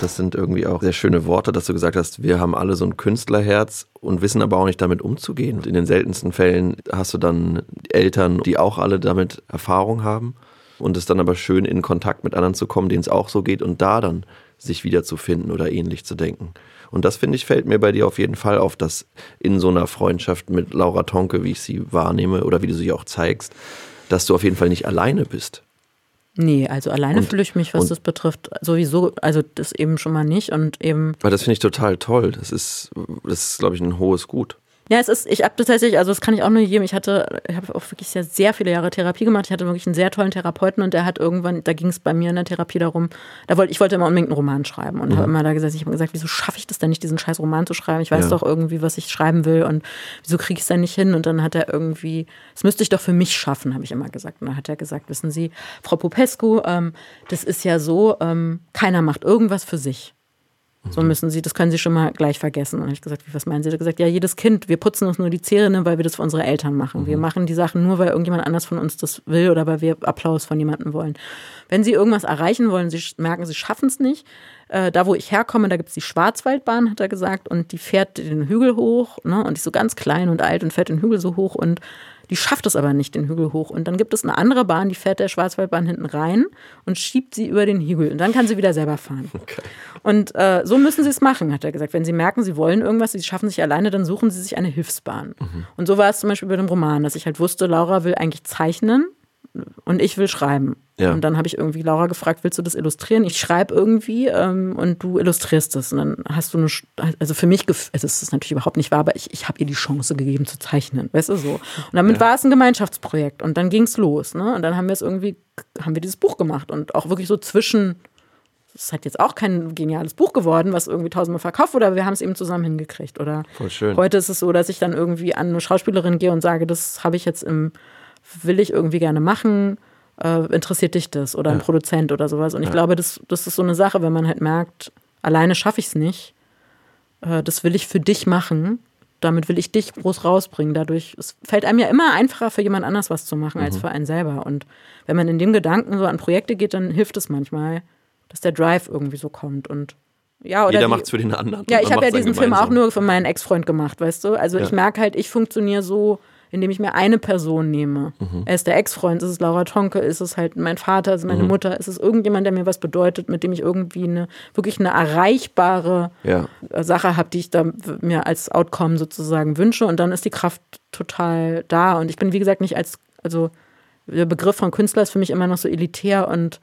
Das sind irgendwie auch sehr schöne Worte, dass du gesagt hast, wir haben alle so ein Künstlerherz und wissen aber auch nicht damit umzugehen. Und in den seltensten Fällen hast du dann Eltern, die auch alle damit Erfahrung haben und es dann aber schön in Kontakt mit anderen zu kommen, denen es auch so geht und da dann sich wiederzufinden oder ähnlich zu denken. Und das finde ich fällt mir bei dir auf jeden Fall auf, dass in so einer Freundschaft mit Laura Tonke, wie ich sie wahrnehme oder wie du sie auch zeigst, dass du auf jeden Fall nicht alleine bist. Nee, also alleine Und- fühle ich mich, was das betrifft, sowieso, also das eben schon mal nicht und eben Weil das finde ich total toll. Das ist, das ist, glaube ich, ein hohes Gut. Ja, es ist, ich habe tatsächlich, also das kann ich auch nur jedem, ich hatte, ich habe auch wirklich sehr, sehr viele Jahre Therapie gemacht. Ich hatte wirklich einen sehr tollen Therapeuten und der hat irgendwann, da ging es bei mir in der Therapie darum, da wollte, ich wollte immer unbedingt einen Roman schreiben und habe immer da gesagt, ich habe gesagt, wieso schaffe ich das denn nicht, diesen scheiß Roman zu schreiben? Ich weiß Ja. doch irgendwie, was ich schreiben will und wieso kriege ich es denn nicht hin? Und dann hat er irgendwie, das müsste ich doch für mich schaffen, habe ich immer gesagt. Und dann hat er gesagt, wissen Sie, Frau Popescu, ähm, das ist ja so, ähm, keiner macht irgendwas für sich. So müssen Sie, das können Sie schon mal gleich vergessen. Und dann habe ich gesagt, wie, was meinen Sie? Er hat gesagt, ja, jedes Kind, wir putzen uns nur die Zähne, weil wir das für unsere Eltern machen. Wir machen die Sachen nur, weil irgendjemand anders von uns das will oder weil wir Applaus von jemandem wollen. Wenn Sie irgendwas erreichen wollen, Sie merken, Sie schaffen es nicht. Äh, da, wo ich herkomme, da gibt es die Schwarzwaldbahn, hat er gesagt, und die fährt den Hügel hoch, ne? Und die ist so ganz klein und alt und fährt den Hügel so hoch und die schafft es aber nicht, den Hügel hoch. Und dann gibt es eine andere Bahn, die fährt der Schwarzwaldbahn hinten rein und schiebt sie über den Hügel. Und dann kann sie wieder selber fahren. Und äh, so müssen sie es machen, hat er gesagt. Wenn sie merken, sie wollen irgendwas, sie schaffen sich alleine, dann suchen sie sich eine Hilfsbahn. Und so war es zum Beispiel bei dem Roman, dass ich halt wusste, Laura will eigentlich zeichnen und ich will schreiben. Ja. Und dann habe ich irgendwie Laura gefragt, willst du das illustrieren? Ich schreibe irgendwie ähm, und du illustrierst es. Und dann hast du eine, also für mich, also es ist natürlich überhaupt nicht wahr, aber ich, ich habe ihr die Chance gegeben zu zeichnen, weißt du so. Und damit war es ein Gemeinschaftsprojekt und dann ging es los. Ne? Und dann haben wir es irgendwie, haben wir dieses Buch gemacht und auch wirklich so zwischen, es hat jetzt auch kein geniales Buch geworden, was irgendwie tausendmal verkauft wurde, aber wir haben es eben zusammen hingekriegt. Oder Voll schön. heute ist es so, dass ich dann irgendwie an eine Schauspielerin gehe und sage, das habe ich jetzt im, will ich irgendwie gerne machen, äh, interessiert dich das? Oder ein Produzent oder sowas. Und ich glaube, das, das ist so eine Sache, wenn man halt merkt, alleine schaffe ich es nicht, äh, das will ich für dich machen. Damit will ich dich groß rausbringen. Dadurch, es fällt einem ja immer einfacher, für jemand anders was zu machen, als für einen selber. Und wenn man in dem Gedanken so an Projekte geht, dann hilft es manchmal, dass der Drive irgendwie so kommt. Und Ja, oder Jeder macht es für den anderen. Ja, ich habe ja diesen Film auch nur für meinen Ex-Freund gemacht, weißt du? Also ich Ja. merke halt, ich funktioniere so, indem ich mir eine Person nehme. Mhm. Er ist der Ex-Freund, ist es Laura Tonke, ist es halt mein Vater, ist es Mhm. meine Mutter, ist es irgendjemand, der mir was bedeutet, mit dem ich irgendwie eine, wirklich eine erreichbare Ja. Sache habe, die ich da mir als Outcome sozusagen wünsche. Und dann ist die Kraft total da. Und ich bin, wie gesagt, nicht als, also der Begriff von Künstler ist für mich immer noch so elitär und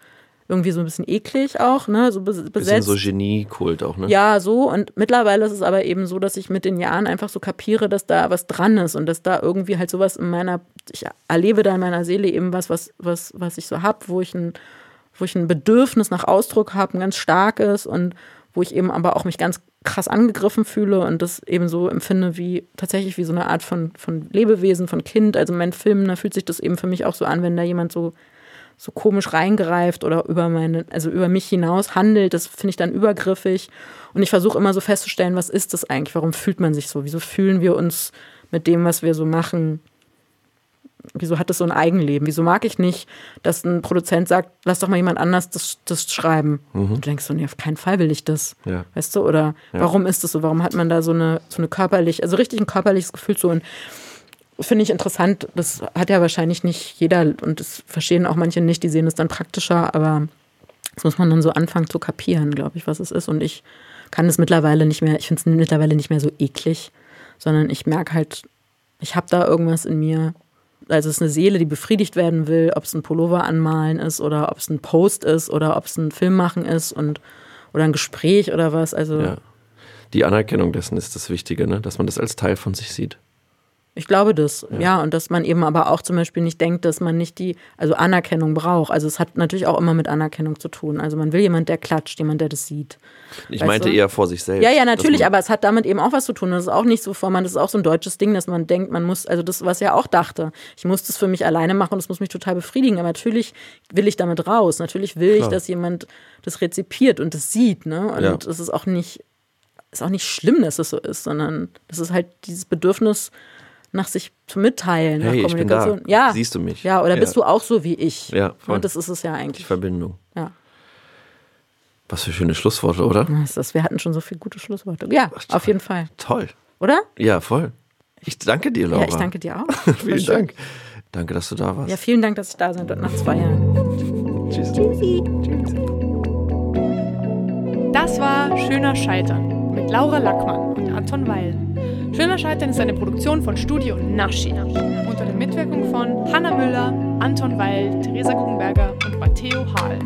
irgendwie so ein bisschen eklig auch, ne? So bes- Bisschen besetzt. so Genie-Kult auch, ne? Ja, so. Und mittlerweile ist es aber eben so, dass ich mit den Jahren einfach so kapiere, dass da was dran ist und dass da irgendwie halt sowas in meiner, ich erlebe da in meiner Seele eben was, was, was, was ich so hab, wo ich ein, wo ich ein Bedürfnis nach Ausdruck habe, ein ganz starkes und wo ich eben aber auch mich ganz krass angegriffen fühle und das eben so empfinde wie tatsächlich wie so eine Art von, von Lebewesen, von Kind. Also mein Film, da fühlt sich das eben für mich auch so an, wenn da jemand so so komisch reingreift oder über meine, also über mich hinaus handelt, das finde ich dann übergriffig. Und ich versuche immer so festzustellen, was ist das eigentlich? Warum fühlt man sich so? Wieso fühlen wir uns mit dem, was wir so machen? Wieso hat das so ein Eigenleben? Wieso mag ich nicht, dass ein Produzent sagt, lass doch mal jemand anders das, das schreiben? Und du denkst so, nee, auf keinen Fall will ich das. Ja. Weißt du? Oder warum ist das so? Warum hat man da so eine, so eine körperlich, also richtig ein körperliches Gefühl zu? Und finde ich interessant. Das hat ja wahrscheinlich nicht jeder und das verstehen auch manche nicht. Die sehen es dann praktischer, aber das muss man dann so anfangen zu kapieren, glaube ich, was es ist. Und ich kann es mittlerweile nicht mehr, ich finde es mittlerweile nicht mehr so eklig, sondern ich merke halt, ich habe da irgendwas in mir. Also es ist eine Seele, die befriedigt werden will, ob es ein Pullover anmalen ist oder ob es ein Post ist oder ob es ein Film machen ist und oder ein Gespräch oder was. Also Ja. Die Anerkennung dessen ist das Wichtige, ne? dass man das als Teil von sich sieht. Ich glaube das, ja. Und dass man eben aber auch zum Beispiel nicht denkt, dass man nicht die, also Anerkennung braucht. Also es hat natürlich auch immer mit Anerkennung zu tun. Also man will jemand, der klatscht, jemand, der das sieht. Ich Weißt meinte du? eher vor sich selbst. Ja, ja, natürlich, aber es hat damit eben auch was zu tun. Das ist auch nicht so vor man, das ist auch so ein deutsches Ding, dass man denkt, man muss, also das, was ich ja auch dachte, ich muss das für mich alleine machen und das muss mich total befriedigen. Aber natürlich will ich damit raus. Natürlich will ich, Klar. dass jemand das rezipiert und das sieht, ne? Und Ja. es ist auch nicht, ist auch nicht schlimm, dass es so ist, sondern das ist halt dieses Bedürfnis nach sich zu mitteilen, Hey, nach ich bin da. Kommunikation. Ja. Siehst du mich? Ja, oder Ja. bist du auch so wie ich? Ja, voll. Und das ist es ja Die eigentlich. Verbindung. Ja. Was für schöne Schlussworte, oder? Das ist. Wir hatten schon so viele gute Schlussworte. Ja, auf jeden Fall. Toll. Oder? Ja, voll. Ich danke dir, Laura. Ja, ich danke dir auch. Vielen. Dank. Danke, dass du da warst. Ja, vielen Dank, dass ich da sein durfte nach zwei Jahren. Tschüss. Das war Schöner Scheitern mit Laura Lackmann und Anton Weil. Schöner Scheitern ist eine Produktion von Studio Naschi unter der Mitwirkung von Hanna Müller, Anton Weil, Theresa Guggenberger und Matteo Hahl.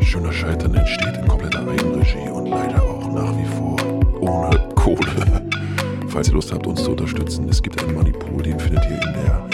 Schöner Scheitern entsteht in kompletter Eigenregie und leider auch nach wie vor ohne Kohle. Falls ihr Lust habt, uns zu unterstützen, es gibt einen Moneypool, den findet ihr in der